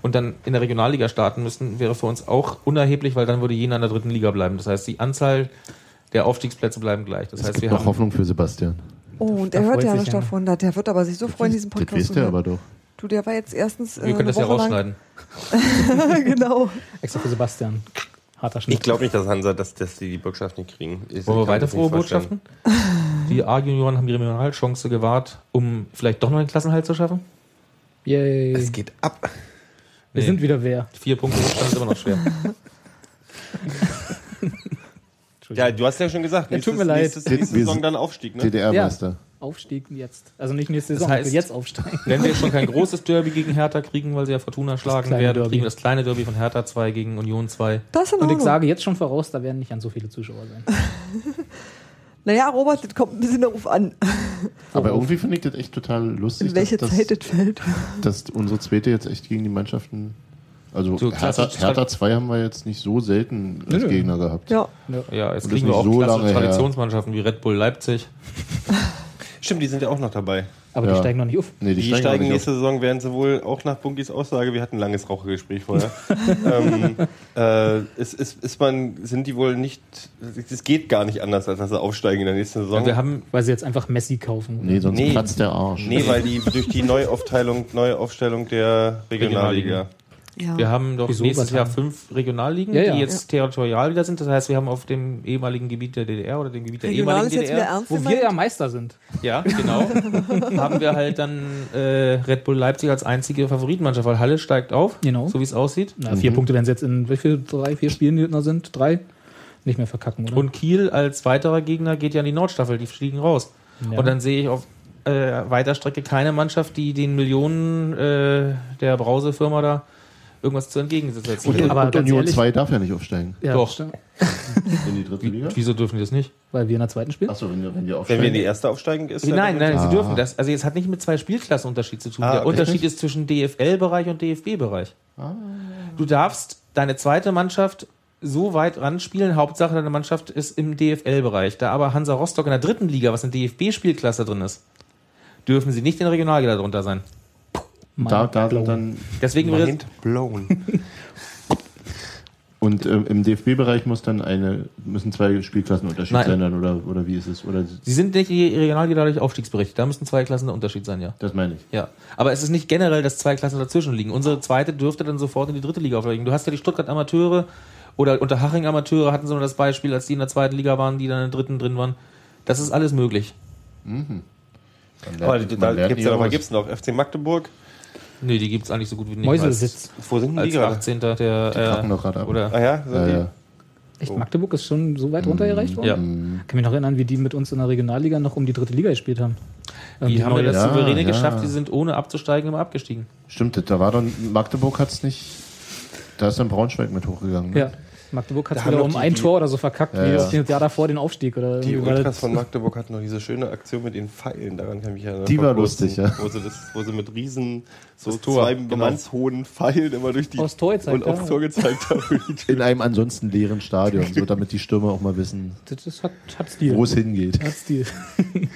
und dann in der Regionalliga starten müssten, wäre für uns auch unerheblich, weil dann würde Jena in der dritten Liga bleiben. Das heißt, die Anzahl der Aufstiegsplätze bleiben gleich. Das Es heißt, gibt wir noch haben Hoffnung für Sebastian. Oh, und der hört ja nicht davon. Der wird aber sich so freuen, diesen Das Podcast wisst ihr aber doch. Du, der war jetzt erstens äh, wir können das ja eine Woche rausschneiden. lang. genau. Extra für Sebastian. Harter Schnitt. Ich glaube nicht, dass Hansa, dass, dass die die Bürgschaft nicht kriegen. Ich Wollen wir weiter das frohe. Botschaften? Die A-Junioren haben die Regionalchance gewahrt, um vielleicht doch noch einen Klassenhalt zu schaffen. Yay. Es geht ab. Wir Nee. sind wieder wer. Vier Punkte ist immer noch schwer. Ja, du hast ja schon gesagt, Ja, nächstes, tut mir leid. nächstes, nächste Saison dann Aufstieg, ne? DDR-Meister. Aufstieg jetzt. Also nicht nächste Das Saison, heißt- wir jetzt aufsteigen. Wenn wir schon kein großes Derby gegen Hertha kriegen, weil sie ja Fortuna schlagen werden, Derby. kriegen wir das kleine Derby von Hertha 2 gegen Union 2. Das in Und ich sage jetzt schon voraus, da werden nicht an so viele Zuschauer sein. Naja, Robert, das kommt ein bisschen darauf an, Aber irgendwie finde ich das echt total lustig, in welche dass, Zeit das fällt. dass unsere zweite jetzt echt gegen die Mannschaften. Also So Hertha, Hertha 2 haben wir jetzt nicht so selten als Nö. Gegner gehabt. Ja. Ja, jetzt Und kriegen wir auch nicht so klassische lange her. Traditionsmannschaften wie Red Bull Leipzig. Stimmt, die sind ja auch noch dabei. Aber Ja. die steigen noch nicht auf. Nee, Die, steigen auch steigen nicht nächste Saison, werden sie wohl auch nach Bunkis Aussage, wir hatten ein langes Rauchergespräch vorher, ähm, äh, ist, ist, ist man, sind die wohl nicht, es geht gar nicht anders, als dass sie aufsteigen in der nächsten Saison. Ja, wir haben Weil sie jetzt einfach Messi kaufen. auf. Nee, sonst Nee. platzt der Arsch. nee, weil die durch die Neuaufteilung, neue Aufstellung der Regionalliga. Ja. Wir haben doch Wieso? nächstes Jahr fünf Regionalligen, Ja, ja. die jetzt territorial wieder sind. Das heißt, wir haben auf dem ehemaligen Gebiet der DDR oder dem Gebiet der Regional ehemaligen DDR, Wo wir ja Meister sind. ja, genau, haben wir halt dann äh, Red Bull Leipzig als einzige Favoritenmannschaft, weil Halle steigt auf, Genau. so wie es aussieht. Na, vier Punkte werden sie jetzt in wie viel? Drei, vier Spielen, die noch sind? Drei? Nicht mehr verkacken, oder? Und Kiel als weiterer Gegner geht ja in die Nordstaffel, die fliegen raus. Ja. Und dann sehe ich auf äh, weiter Strecke keine Mannschaft, die den Millionen äh, der Brausefirma da irgendwas zu entgegensetzen Und. Aber und Union ehrlich- 2 darf ja nicht aufsteigen ja, Doch. in die dritte Liga. Wieso dürfen die das nicht? Weil wir in der zweiten spielen. Achso, wenn, die- wenn die Wenn wir in die erste aufsteigen, ist Nein, nein, Ah. sie dürfen das. Also es hat nicht mit zwei Spielklassenunterschied zu tun. Ah, Der. Unterschied ist zwischen DFL-Bereich und DFB-Bereich. Du darfst deine zweite Mannschaft so weit ranspielen, Hauptsache deine Mannschaft ist im DFL-Bereich. Da aber Hansa Rostock in der dritten Liga, was eine DFB-Spielklasse drin ist, dürfen sie nicht in der Regionalliga darunter sein. Da, da Blown. dann Deswegen wird Mind blown. und ähm, im DFB-Bereich muss dann eine müssen zwei Spielklassen Unterschied Nein. sein dann oder oder wie ist es oder sie sind nicht Regionalliga dadurch aufstiegsberechtigt. Da müssen zwei Klassen der Unterschied sein, ja. das meine ich. Ja, aber es ist nicht generell, dass zwei Klassen dazwischen liegen. Unsere zweite dürfte dann sofort in die dritte Liga aufsteigen. Du hast ja die Stuttgart Amateure oder Unterhaching Amateure hatten so das Beispiel, als die in der zweiten Liga waren, die dann in der dritten drin waren. Das ist alles möglich. Aber lernt- da lernt gibt's nie ja noch, gibt's noch FC Magdeburg. Nee, die gibt's eigentlich so gut wie nicht. Mäuselsitz. Wo sind Als, denn die als gerade? 18. der kacken äh, doch gerade ab. oder Ah ja, sind Ja, die? ja. Echt, Magdeburg ist schon so weit runtergereicht worden? ja. Ich kann mich noch erinnern, wie die mit uns in der Regionalliga noch um die dritte Liga gespielt haben. Ähm, Die haben wir das Ja, souveräne ja. geschafft, die sind ohne abzusteigen immer abgestiegen. Stimmt, da war dann Magdeburg hat's nicht da ist dann Braunschweig mit hochgegangen. Ne? Ja. Magdeburg hat haben wieder um die- ein Tor oder so verkackt, Ja, wie ja. das Jahr davor den Aufstieg. Oder Die Ultras von Magdeburg hatten noch diese schöne Aktion mit den Pfeilen, daran kann ich mich erinnern. Die war lustig, ja. Wo sie, das, wo sie mit riesen, so Das Tor, zwei genau. mannshohen Pfeilen immer durch die Aufs Tor gezeigt und aufs. Tor gezeigt haben. In einem ansonsten leeren Stadion, so damit die Stürmer auch mal wissen, das, das hat, hat Stil. wo es hingeht. Hat Stil.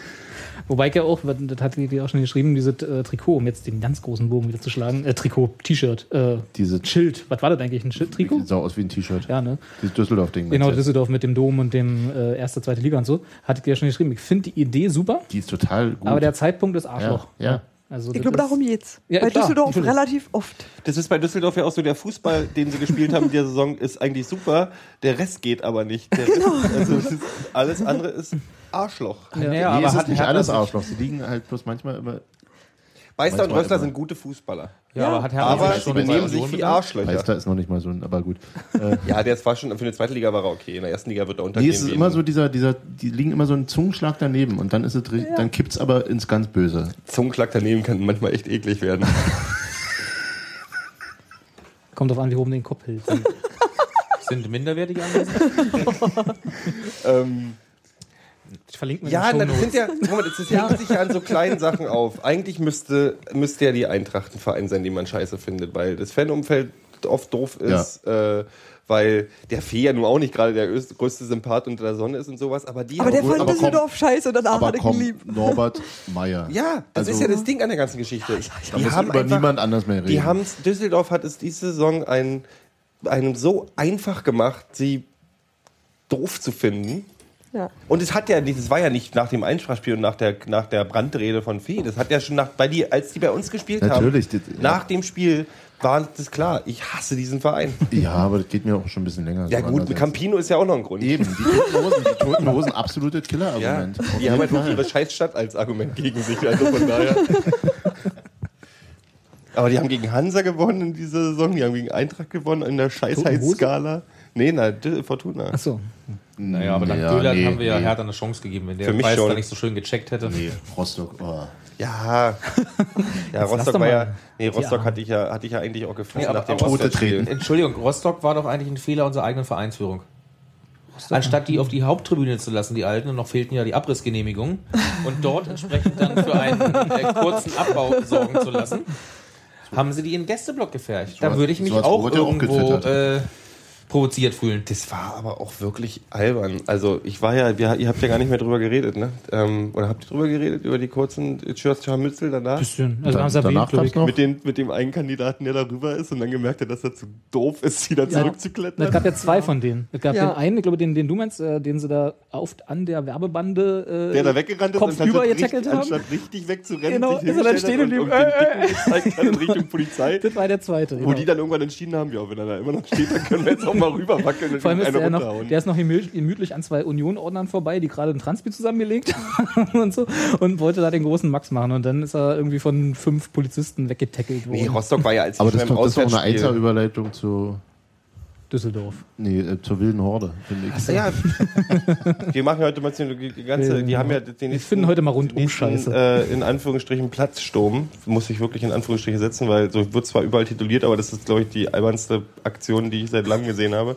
Wobei ich ja auch, das hat die auch schon geschrieben, dieses äh, Trikot, um jetzt den ganz großen Bogen wieder zu schlagen. Äh, Trikot, T-Shirt, äh, Diese Schild. Was war das eigentlich? Ein Schild-Trikot? sieht so aus wie ein T-Shirt. Ja, ne? Dieses Düsseldorf-Ding. Genau? Düsseldorf mit dem Dom und dem äh, erste, zweite Liga und so. Hatte ich ja schon geschrieben. Ich finde die Idee super, Die ist total gut. aber der Zeitpunkt ist Arschloch. Ja, ja. Also Ich glaube, darum geht's. Ja, Bei klar, Düsseldorf natürlich. relativ oft. Das ist bei Düsseldorf ja auch so, der Fußball, den sie gespielt haben in der Saison, ist eigentlich super. Der Rest geht aber nicht. Der Rest, also alles andere ist Arschloch. Naja, Nee, aber es hat ist nicht alles Arschloch. Sie liegen halt bloß manchmal immer. Meister und Rössler sind gute Fußballer. Ja, aber hat Hertha Aber sich sie benehmen sich wie? Arschlöcher. Meister ist noch nicht mal so, ein- aber gut. Äh, Ja, der ist war schon für eine zweite Liga war er okay. In der ersten Liga wird er nee, untergehen. es ist immer so dieser, dieser, die liegen immer so einen Zungenschlag daneben und dann ist es, ri- dann kippt's aber ins ganz Böse. Zungenklack daneben kann manchmal echt eklig werden. Kommt drauf an, wie oben den Kopf hält. Sind minderwertige anwesend? Ähm, Ich verlinke mir ja, in den das sind ja, guck mal, das hängt sich ja an so kleinen Sachen auf. Eigentlich müsste, müsste ja die Eintracht ein Verein sein, den man scheiße findet, weil das Fanumfeld oft doof ist, äh, weil der Fee ja nun auch nicht gerade der größte Sympath unter der Sonne ist und sowas, aber die Aber der haben- fand Düsseldorf scheiße und danach Aber hat er geliebt. Norbert Meyer. Ja, das Also- ist ja das Ding an der ganzen Geschichte. Da muss über niemand anders mehr reden. Die haben's, Düsseldorf hat es diese Saison ein, einem so einfach gemacht, sie doof zu finden. Ja. Und es hat ja nicht, es war ja nicht nach dem Einsprachspiel und nach der, nach der Brandrede von Fee. Das hat ja schon nach, bei die, als die bei uns gespielt Natürlich, haben, das- ja. nach dem Spiel war das klar. Ich hasse diesen Verein. Ja, aber das geht mir auch schon ein bisschen länger. Ja so gut. Campino ist ja auch noch ein Grund. Eben, die Toten Hosen, die Toten Hosen, absolutes Ja, Killer-Argument. Auf die haben halt Fall. ihre Scheißstadt als Argument gegen sich. Also von daher. Aber die haben gegen Hansa gewonnen in dieser Saison, die haben gegen Eintracht gewonnen in der Scheißheitsskala. Nee, na, Fortuna. Achso. Naja, aber dank Ja, Köhler nee, haben wir ja nee. Hertha eine Chance gegeben, wenn der Für mich Preis schon. da nicht so schön gecheckt hätte. Nee, Rostock. Oh. Ja, ja Rostock war ja, nee, Rostock Ja. hatte ich ja, hatte ich ja eigentlich auch gefressen Nee, nach dem auch Tote Rostock-Spiel. treten. Entschuldigung, Rostock war doch eigentlich ein Fehler unserer eigenen Vereinsführung. Anstatt die auf die Haupttribüne zu lassen, die alten, und noch fehlten ja die Abrissgenehmigungen, und dort entsprechend dann für einen äh, kurzen Abbau sorgen zu lassen, haben sie die in den Gästeblock gefercht. Da So würde ich mich so auch auch irgendwo äh, provoziert fühlen. Das war aber auch wirklich albern. Also ich war ja, wir, ihr habt ja gar nicht mehr drüber geredet, ne? Ähm, oder habt ihr drüber geredet, über die kurzen Scharmützel danach? Bisschen. Also Dann- haben sie danach erwähnt, glaub ich. noch- Mit, den, mit dem einen Kandidaten, der darüber ist und dann gemerkt hat, dass er zu doof ist, wieder Ja. zurückzuklettern. Es gab ja zwei von denen. Es gab Ja. den einen, ich glaube, den, den du meinst, äh, den sie da auf, an der Werbebande äh, der da weggerannt ist Kopf und über anstatt, getackelt richtig, haben. anstatt richtig wegzurennen, Genau, sich ist er dann stehen hat und und dem- den Dicken gezeigt hat Richtung Polizei. Das war der zweite. Wo genau. die dann irgendwann entschieden haben, ja, wenn er da immer noch steht, dann können wir jetzt auch mal rüber wackeln und Vor allem ist einen der, noch, der ist noch gemü- gemütlich an zwei Union-Ordnern vorbei, die gerade ein Transpi zusammengelegt haben und so und wollte da den großen Max machen und dann ist er irgendwie von fünf Polizisten weggetackelt worden. Nee, Rostock war ja als Aber das das ist doch eine Einzelüberleitung zu, Düsseldorf. nee, äh, zur wilden Horde, finde ich. Ja, wir machen ja heute mal die ganze, die haben ja den Wir nächsten, finden heute mal rundum nächsten, Scheiße. Äh, in Anführungsstrichen Platzsturm, muss ich wirklich in Anführungsstriche setzen, weil so wird zwar überall tituliert, aber das ist, glaube ich, die albernste Aktion, die ich seit langem gesehen habe.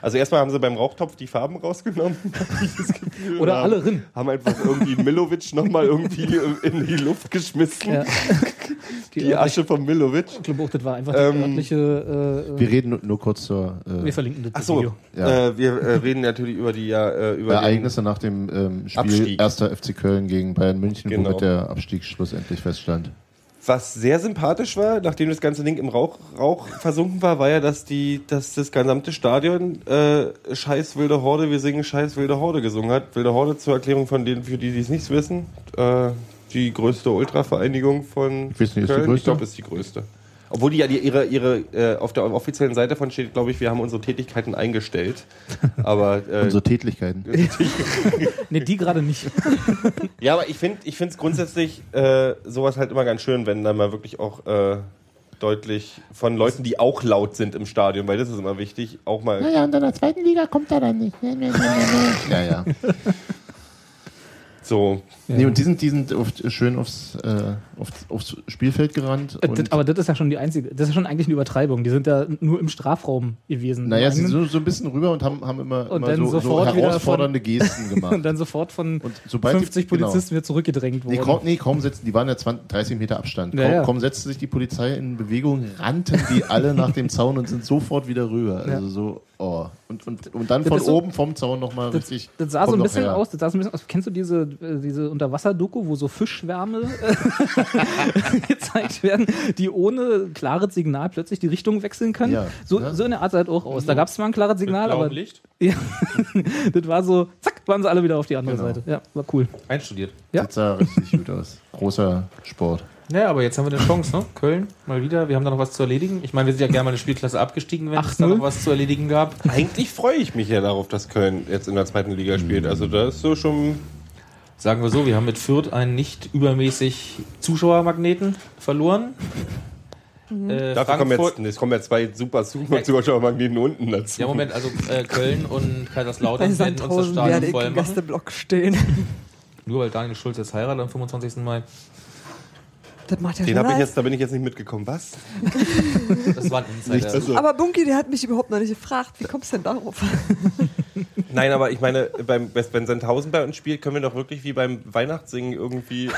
Also erstmal haben sie beim Rauchtopf die Farben rausgenommen, Gefühl. Oder alle haben, rin. Haben einfach irgendwie Milovic nochmal irgendwie in die Luft geschmissen. Ja. Die Asche von Milovic. Ich glaube auch, das war einfach die Ähm, örtliche. Äh, Wir reden nur, kurz zur äh, wir verlinken das Ach so, Video. Ja. äh, wir äh, reden natürlich über die ja, äh, über Ereignisse nach dem ähm, Spiel Abstieg. 1. FC Köln gegen Bayern München, Genau. womit der Abstieg schlussendlich feststand. Was sehr sympathisch war, nachdem das ganze Ding im Rauch, Rauch versunken war, war ja, dass die, dass das gesamte Stadion äh, Scheiß wilde Horde, wir singen Scheiß wilde Horde gesungen hat. Wilde Horde zur Erklärung von denen, für die, die es nicht wissen, äh, die größte Ultravereinigung von Ich weiß nicht, ist die Köln. größte? Ich glaube, ist die größte. Obwohl die ja die, ihre, ihre äh, auf der offiziellen Seite von steht, glaube ich, wir haben unsere Tätigkeiten eingestellt. Aber äh, Unsere Tätlichkeiten. Nee, die gerade nicht. Ja, aber ich finde ich es grundsätzlich äh, sowas halt immer ganz schön, wenn dann mal wirklich auch äh, deutlich von Leuten, die auch laut sind im Stadion, weil das ist immer wichtig, auch mal. Naja, und in der zweiten Liga kommt er dann nicht. Nee, nee, nee. Ja. Nee, und die sind, die sind oft schön aufs, äh, aufs, aufs Spielfeld gerannt. Äh, das, aber das ist ja schon die einzige, das ist schon eigentlich eine Übertreibung. Die sind ja nur im Strafraum gewesen. naja, sie sind so, so ein bisschen rüber und haben, haben immer, Und immer so, so herausfordernde Gesten gemacht. und dann sofort von sobald die- 50 genau. Polizisten wieder zurückgedrängt Nee, worden. kaum, nee, kaum setzten, die waren ja 20, 30 Meter Abstand. Ja, kaum, ja. kaum setzte sich die Polizei in Bewegung, rannten die alle nach dem Zaun und sind sofort wieder rüber. Also so, oh. Und, und, und dann Das von ist so- oben vom Zaun nochmal richtig. das sah so ein bisschen her. aus, das sah so ein bisschen aus. Kennst du diese, äh, diese Unterwasser-Doku, wo so Fischschwärme äh, gezeigt werden, die ohne klares Signal plötzlich die Richtung wechseln können? Ja. So, Ja. so in der Art sah das auch aus. Da gab es zwar ein klares Signal, aber Licht? ja, das war so, zack, waren sie alle wieder auf die andere Genau. Seite. Ja, war cool. Einstudiert. Ja. Das sah richtig gut aus. Großer Sport. Ja, aber jetzt haben wir eine Chance, ne? Köln, mal wieder. Wir haben da noch was zu erledigen. Ich meine, wir sind ja gerne mal eine Spielklasse abgestiegen, wenn es da 8-0. noch was zu erledigen gab. Eigentlich freue ich mich ja darauf, dass Köln jetzt in der zweiten Liga spielt. Also da ist so schon. Sagen wir so, wir haben mit Fürth einen nicht übermäßig Zuschauermagneten verloren. Äh, Dafür kommen jetzt, es kommen ja zwei super super Zuschauermagneten unten dazu. Ja, Moment, also äh, Köln und Kaiserslautern werden uns das Stadion voll im machen. Gästeblock stehen. Nur weil Daniel Schulz jetzt heiratet am 25. Mai. Das macht ja Den habe ich jetzt, da bin ich jetzt nicht mitgekommen. Was? Das war ein Insider. Also, Aber Bunky, der hat mich überhaupt noch nicht gefragt. Wie kommst du denn darauf? nein, aber ich meine, beim, wenn Sandhausen bei uns spielt, können wir doch wirklich wie beim Weihnachtssingen irgendwie äh,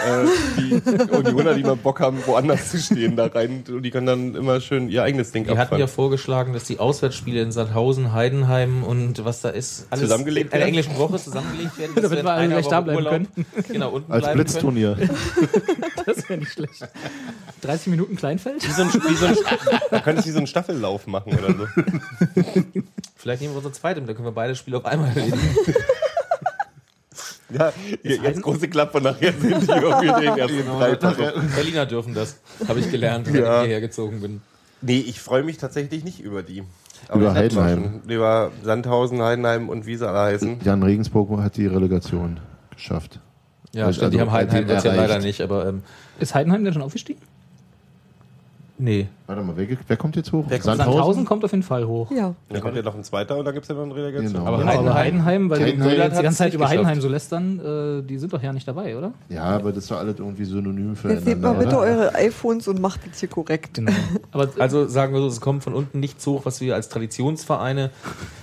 die Unioner, die mal Bock haben, woanders zu stehen, da rein. Und die können dann immer schön ihr eigenes Ding Die hatten ja vorgeschlagen, dass die Auswärtsspiele in Sandhausen, Heidenheim und was da ist, alles Zusammengelegt in einer werden? englischen Woche zusammengelegt werden. Damit wir alle gleich da bleiben Urlaub, Genau, unten Als bleiben Blitzturnier. Das wäre nicht schlecht. 30 Minuten Kleinfeld? Wie so ein, wie so ein, da könntest du wie so einen Staffellauf machen oder so. Vielleicht nehmen wir unser zweites, da können wir beide Spiele auf einmal erledigen. Ja, jetzt große Klappe, nachher sind die irgendwie den ersten drei Tage. Berliner dürfen das, habe ich gelernt, wenn Ja. ich hierher gezogen bin. Nee, ich freue mich tatsächlich nicht über die. Über ich hab Heidenheim. schon Über Sandhausen, Heidenheim und wie sie alle heißen. Jan Regensburg hat die Relegation geschafft. Ja, Also, stimmt, die haben Heidenheim den jetzt ja leider nicht, aber ähm, Ist Heidenheim denn schon aufgestiegen? nee. Warte mal, wer, wer kommt jetzt hoch? Wer kommt? Sandhausen kommt auf jeden Fall hoch. Ja. Dann kommt ja noch ein zweiter und dann gibt es ja noch eine Relegation. Genau. Aber Genau, aber Heidenheim, weil Heidenheim hat's die ganze Zeit über geschafft. Heidenheim so lästern, äh, die sind doch ja nicht dabei, oder? Ja, aber das ist doch alles irgendwie synonym Jetzt nehmt mal bitte oder? eure iPhones und macht das hier korrekt. Genau. Aber Also sagen wir so, es kommt von unten nichts hoch, was wir als Traditionsvereine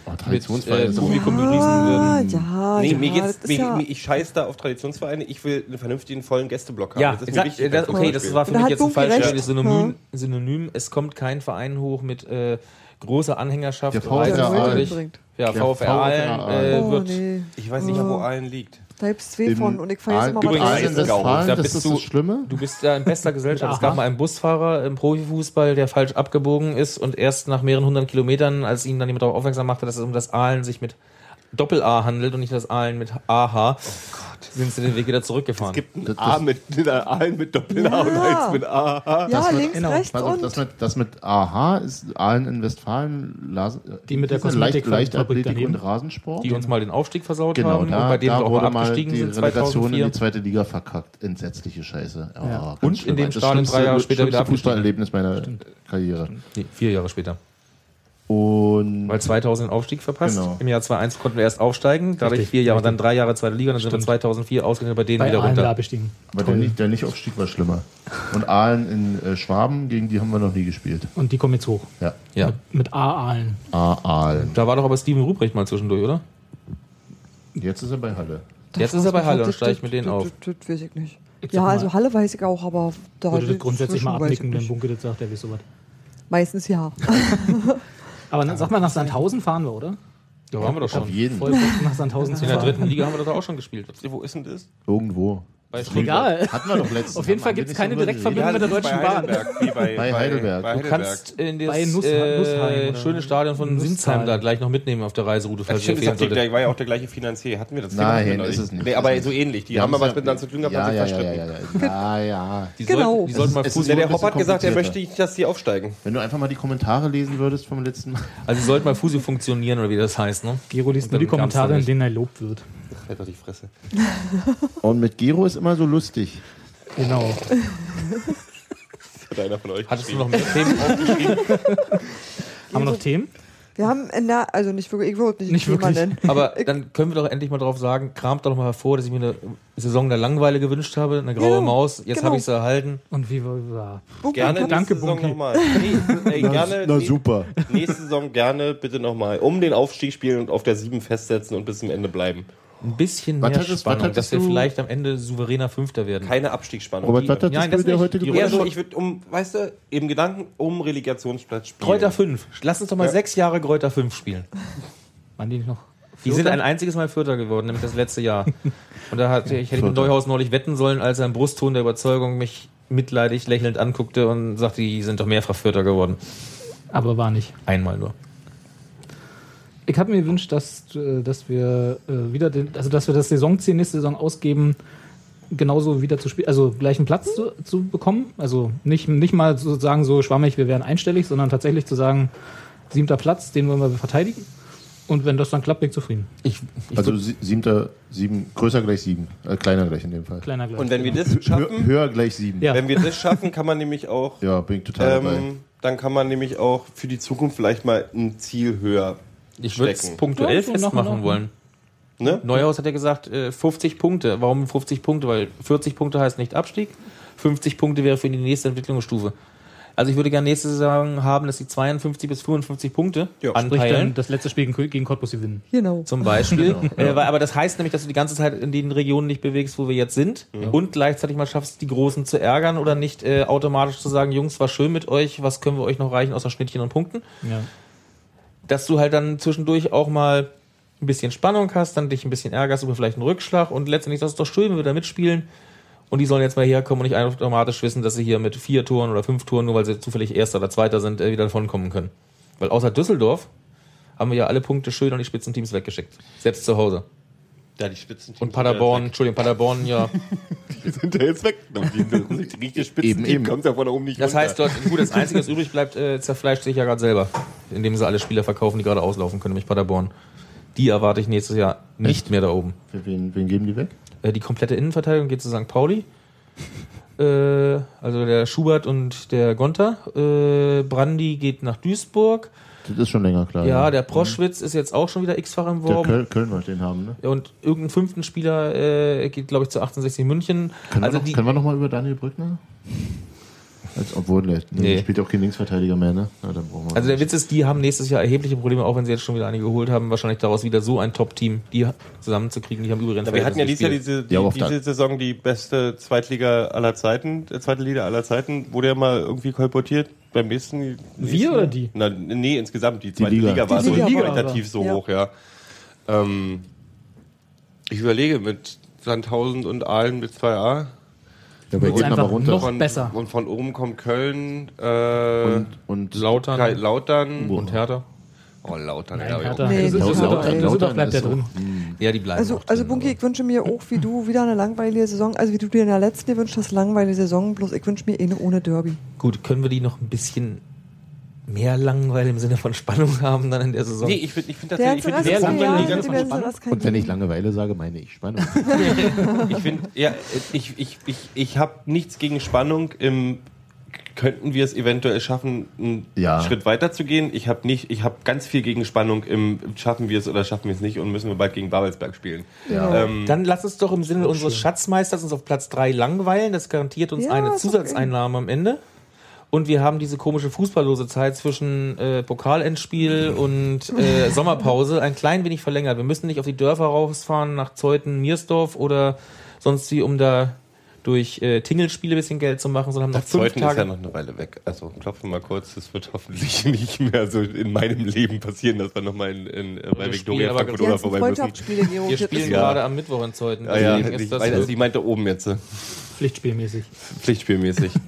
Oh, mit Traditionsverein äh, Publikum Ja, würden. ja, Nee, ja, mir geht's, das ist mir, ja, ich scheiß da auf Traditionsvereine. Ich will einen vernünftigen, vollen Gästeblock haben. Ja, das ist mir sag, wichtig. das, beim okay, das war für Da mich jetzt ein falsches. Synonym, Synonym. Es kommt kein Verein hoch mit äh, großer Anhängerschaft. Der VfR Aalen. Ja, VfR VfR Aalen äh, Oh, wird nee. Ich weiß nicht, wo Aalen liegt. Da gibt's zwei Im von und ich Aal- immer, Übrigens, Aalen ist. Westfalen, Da das ist du- das Schlimme. Du bist da in bester Gesellschaft. Es gab mal einen Busfahrer im Profifußball, der falsch abgebogen ist und erst nach mehreren hundert Kilometern, als ihn dann jemand darauf aufmerksam machte, dass es um das Aalen sich mit Doppel-A handelt und nicht das Aalen mit AH, sind sie den Weg wieder zurückgefahren. Es gibt ein Das- A mit mit Aalen mit Doppel-A Ja. und eins mit A. Ja, Das wird- links, genau. rechts auf, und. das mit, das mit AH ist Aalen in Westfalen. Las, Die mit der diese Leicht, Leichtathletik und Rasensport. die uns mal den Aufstieg versaut genau, haben und da, bei denen da wir auch mal abgestiegen die sind Relegation in 2004. die zweite Liga verkackt. Entsetzliche Scheiße. Ja, Ja. Und schlimm. in dem Das Stadion drei Jahre später wieder. Fußballerlebnis meiner Karriere. Nee, vier Jahre später. Und Weil 2000 den Aufstieg verpasst. Genau. Im Jahr 2001 konnten wir erst aufsteigen, dadurch Richtig, vier Jahre, richtig. dann drei Jahre zweite Liga, und dann sind wir 2004 ausgegangen bei denen Bei wieder Aalen runter. da abgestiegen. aber der, nicht, der Nicht-Aufstieg war schlimmer. Und Aalen in äh, Schwaben, gegen die haben wir noch nie gespielt. Und die kommen jetzt hoch. Ja. Ja. Mit A-Aalen. A Aalen. Da war doch aber Steven Ruprecht mal zwischendurch, oder? Jetzt ist er bei Halle. Jetzt ist er bei Halle und Das- steige ich mit denen das- auf. Das, das weiß ich nicht. Ich Ja, also Halle weiß ich auch, aber da würde das grundsätzlich mal abnicken, wenn. Bunke das sagt, der weiß sowas. Meistens ja. Aber dann, sag mal, nach Sandhausen fahren wir, oder? Da waren wir doch Auf schon. jeden. Voll Bock, nach Sandhausen zu In der fahren. dritten Liga haben wir doch auch schon gespielt. Wo ist denn das? Irgendwo. Bei Egal. Hatten wir doch letztens. Auf jeden Fall gibt es keine Direktverbindung mit der ist Deutschen bei Bahn. Bei, Bei Heidelberg. Du kannst in das Bei Nuss- äh, schöne Stadion von. Sinsheim da gleich noch mitnehmen auf der Reiseroute, falls ihr stimmt, das solltet. war ja auch der gleiche Finanzier. Hatten wir das Nein, Thema ist es nicht. Nee, Ist aber so ähnlich. Die haben mal haben was miteinander zu tun gehabt, Ja, haben sich ja, ja, verstritten. ja, ja, Genau. die sollten mal ist Ja, der Hopp hat gesagt, er möchte nicht, dass die aufsteigen. Wenn du einfach mal die Kommentare lesen würdest vom letzten Mal. also die sollten mal Fusi funktionieren oder wie das heißt, ne? Gero liest nur die Kommentare, in denen er lobt wird. Halt doch die Fresse. Und mit Gero ist immer so lustig. Genau. Hat einer von euch Hattest du noch mehr Themen aufgeschrieben? Haben wir noch Themen? Wir haben in der, also nicht wirklich, ich würde nicht, Nicht Thema wirklich. nennen. Aber dann können wir doch endlich mal drauf sagen, kramt doch mal hervor, dass ich mir eine Saison der Langeweile gewünscht habe, eine graue Genau, Maus, jetzt genau. habe ich sie erhalten. Und wie war. Bunky, Gerne Danke, Bunky. nochmal. Nee, ey, gerne, Na nee, super. Nächste Saison gerne bitte nochmal um den Aufstieg spielen und auf der 7 festsetzen und bis zum Ende bleiben. Ein bisschen Was mehr hattest- Spannung, dass wir vielleicht am Ende souveräner Fünfter werden. Keine Abstiegsspannung. Robert, was hattest Nein, du das dir nicht. heute? Eher so, ich würde um, weißt du, im Gedanken um Relegationsplatz spielen. Kräuter 5. Lass uns doch mal Ja. sechs Jahre Kräuter 5 spielen. Waren die nicht noch? Die sind ein einziges Mal Vierter geworden, nämlich das letzte Jahr. Und da hat, ich hätte mit. Neuhaus neulich wetten sollen, als er im Brustton der Überzeugung mich mitleidig lächelnd anguckte und sagte, die sind doch mehrfach Vierter geworden. Aber war nicht. Einmal nur. Ich habe mir gewünscht, dass, äh, dass wir äh, wieder den, also dass wir das Saisonziel nächste Saison ausgeben, genauso wieder zu spielen, also gleichen Platz zu, zu bekommen. Also nicht, nicht mal sozusagen so schwammig, wir wären einstellig, sondern tatsächlich zu sagen, siebter Platz, den wollen wir verteidigen. Und wenn das dann klappt, bin ich zufrieden. Ich, ich Also siebter, sieben, größer gleich sieben. Äh, kleiner gleich in dem Fall. Kleiner gleich. Und wenn wir das Hö schaffen, höher gleich sieben. Ja. wenn wir das schaffen, kann man nämlich auch, Ja, bin ich total dabei. ähm, dann kann man nämlich auch für die Zukunft vielleicht mal ein Ziel höher ich würde es punktuell Ja, so festmachen nach. wollen. Ne? Neuhaus hat ja gesagt, äh, 50 Punkte. Warum 50 Punkte? Weil 40 Punkte heißt nicht Abstieg. 50 Punkte wäre für die nächste Entwicklungsstufe. Also ich würde gerne nächste Saison haben, dass sie 52 bis 55 Punkte anpeilen. dann das letzte Spiel gegen gegen Cottbus gewinnen. Genau. Zum Beispiel. Genau. äh, aber das heißt nämlich, dass du die ganze Zeit in den Regionen nicht bewegst, wo wir jetzt sind und gleichzeitig mal schaffst, die Großen zu ärgern oder nicht äh, automatisch zu sagen, Jungs, war schön mit euch, was können wir euch noch reichen außer Schnittchen und Punkten. Ja. Dass du halt dann zwischendurch auch mal ein bisschen Spannung hast, dann dich ein bisschen ärgerst über vielleicht einen Rückschlag und letztendlich das ist doch schön, wenn wir da mitspielen. Und die sollen jetzt mal herkommen und nicht automatisch wissen, dass sie hier mit vier Toren oder fünf Toren, nur weil sie zufällig Erster oder Zweiter sind, äh, wieder davonkommen können. Weil außer Düsseldorf haben wir ja alle Punkte schön an die Spitzenteams weggeschickt. Selbst zu Hause. Ja, die Spitzenteams Und Paderborn, Entschuldigung, Paderborn, ja. Die sind ja jetzt weg. Die richtige Eben, eben. kommt ja von da oben nicht Das runter. heißt, dort, gut, das Einzige, was übrig bleibt, äh, zerfleischt sich ja gerade selber. Indem sie alle Spieler verkaufen, die gerade auslaufen können, nämlich Paderborn. Die erwarte ich nächstes Jahr nicht mehr da oben. Für wen, wen geben die weg? Äh, die komplette Innenverteidigung geht zu St. Pauli. Äh, also der Schubert und der Gonter. Äh, Brandi geht nach Duisburg. Das ist schon länger klar. Ja, der Proschwitz ist jetzt auch schon wieder x-fach im Worben. Köln, Köln wollte den haben, ne? Ja, und irgendein fünften Spieler äh, geht, glaube ich, zu 68 München. Können, also wir, noch, die, können wir noch mal über Daniel Brückner? Als, obwohl, ne, nee. Nee. spielt auch kein Linksverteidiger mehr, ne? Na, dann brauchen wir also der Witz ist, die haben nächstes Jahr erhebliche Probleme, auch wenn sie jetzt schon wieder einige geholt haben, wahrscheinlich daraus wieder so ein Top-Team, die zusammenzukriegen. Die haben übrigens Ja, wir hatten ja dieses Jahr diese, die, Ja, diese Saison die beste Zweitliga aller Zeiten, äh, zweite Liga aller Zeiten. Wurde ja mal irgendwie kolportiert. Beim nächsten. nächsten oder die? Na, nee, insgesamt. Die zweite Liga. Liga, war Die so Liga war qualitativ so ja. hoch, ja. Ähm, ich überlege mit Sandhausen und Aalen mit 2a. Ja, wir Wird's gehen aber einfach runter. noch Von, besser. Und von oben kommt Köln, äh, Und, und Lautern Kai- Lautern. und Hertha. Oh, Lautern, Nein, ja. Hertha. Nee, Düsseldorf- Düsseldorf- Düsseldorf Lautern bleibt ja drin. Ja, die bleiben Also, also Bunky, ich wünsche mir auch wie du wieder eine langweilige Saison. Also wie du dir in der letzten gewünscht hast, langweilige Saison. Bloß ich wünsche mir eine ohne Derby. Gut, können wir die noch ein bisschen mehr Langeweile im Sinne von Spannung haben dann in der Saison? Nee, ich finde ich find tatsächlich, ich die ganze werden sie das kein Und wenn ich Langeweile sage, meine ich Spannung. Ich finde, ja, ich, ich, ich, ich habe nichts gegen Spannung im könnten wir es eventuell schaffen, einen Ja. Schritt weiter zu gehen. Ich habe nicht, ich habe ganz viel gegen Spannung im schaffen wir es oder schaffen wir es nicht und müssen wir bald gegen Babelsberg spielen. Ja. Ähm, Dann lass uns doch im Sinne unseres Schatzmeisters uns auf Platz 3 langweilen. Das garantiert uns Ja, eine Zusatzeinnahme am Ende. Und wir haben diese komische fußballlose Zeit zwischen äh, Pokalendspiel und äh, Sommerpause ein klein wenig verlängert. Wir müssen nicht auf die Dörfer rausfahren nach Zeuthen, Miersdorf oder sonst wie, um da durch äh, Tingelspiele ein bisschen Geld zu machen, sondern haben noch das fünf Zeuthen ist Tage. ja noch eine Weile weg. Also klopfen wir mal kurz, das wird hoffentlich nicht mehr so in meinem Leben passieren, dass wir nochmal in, in, äh, bei wir Viktoria Frankfurt Die oder vorbei müssen. Wir spielen ist- Ja. gerade am Mittwoch in Zeuthen. Ah, ja, Deswegen ist ich so. also ich meinte oben jetzt, Pflichtspielmäßig. Pflichtspielmäßig.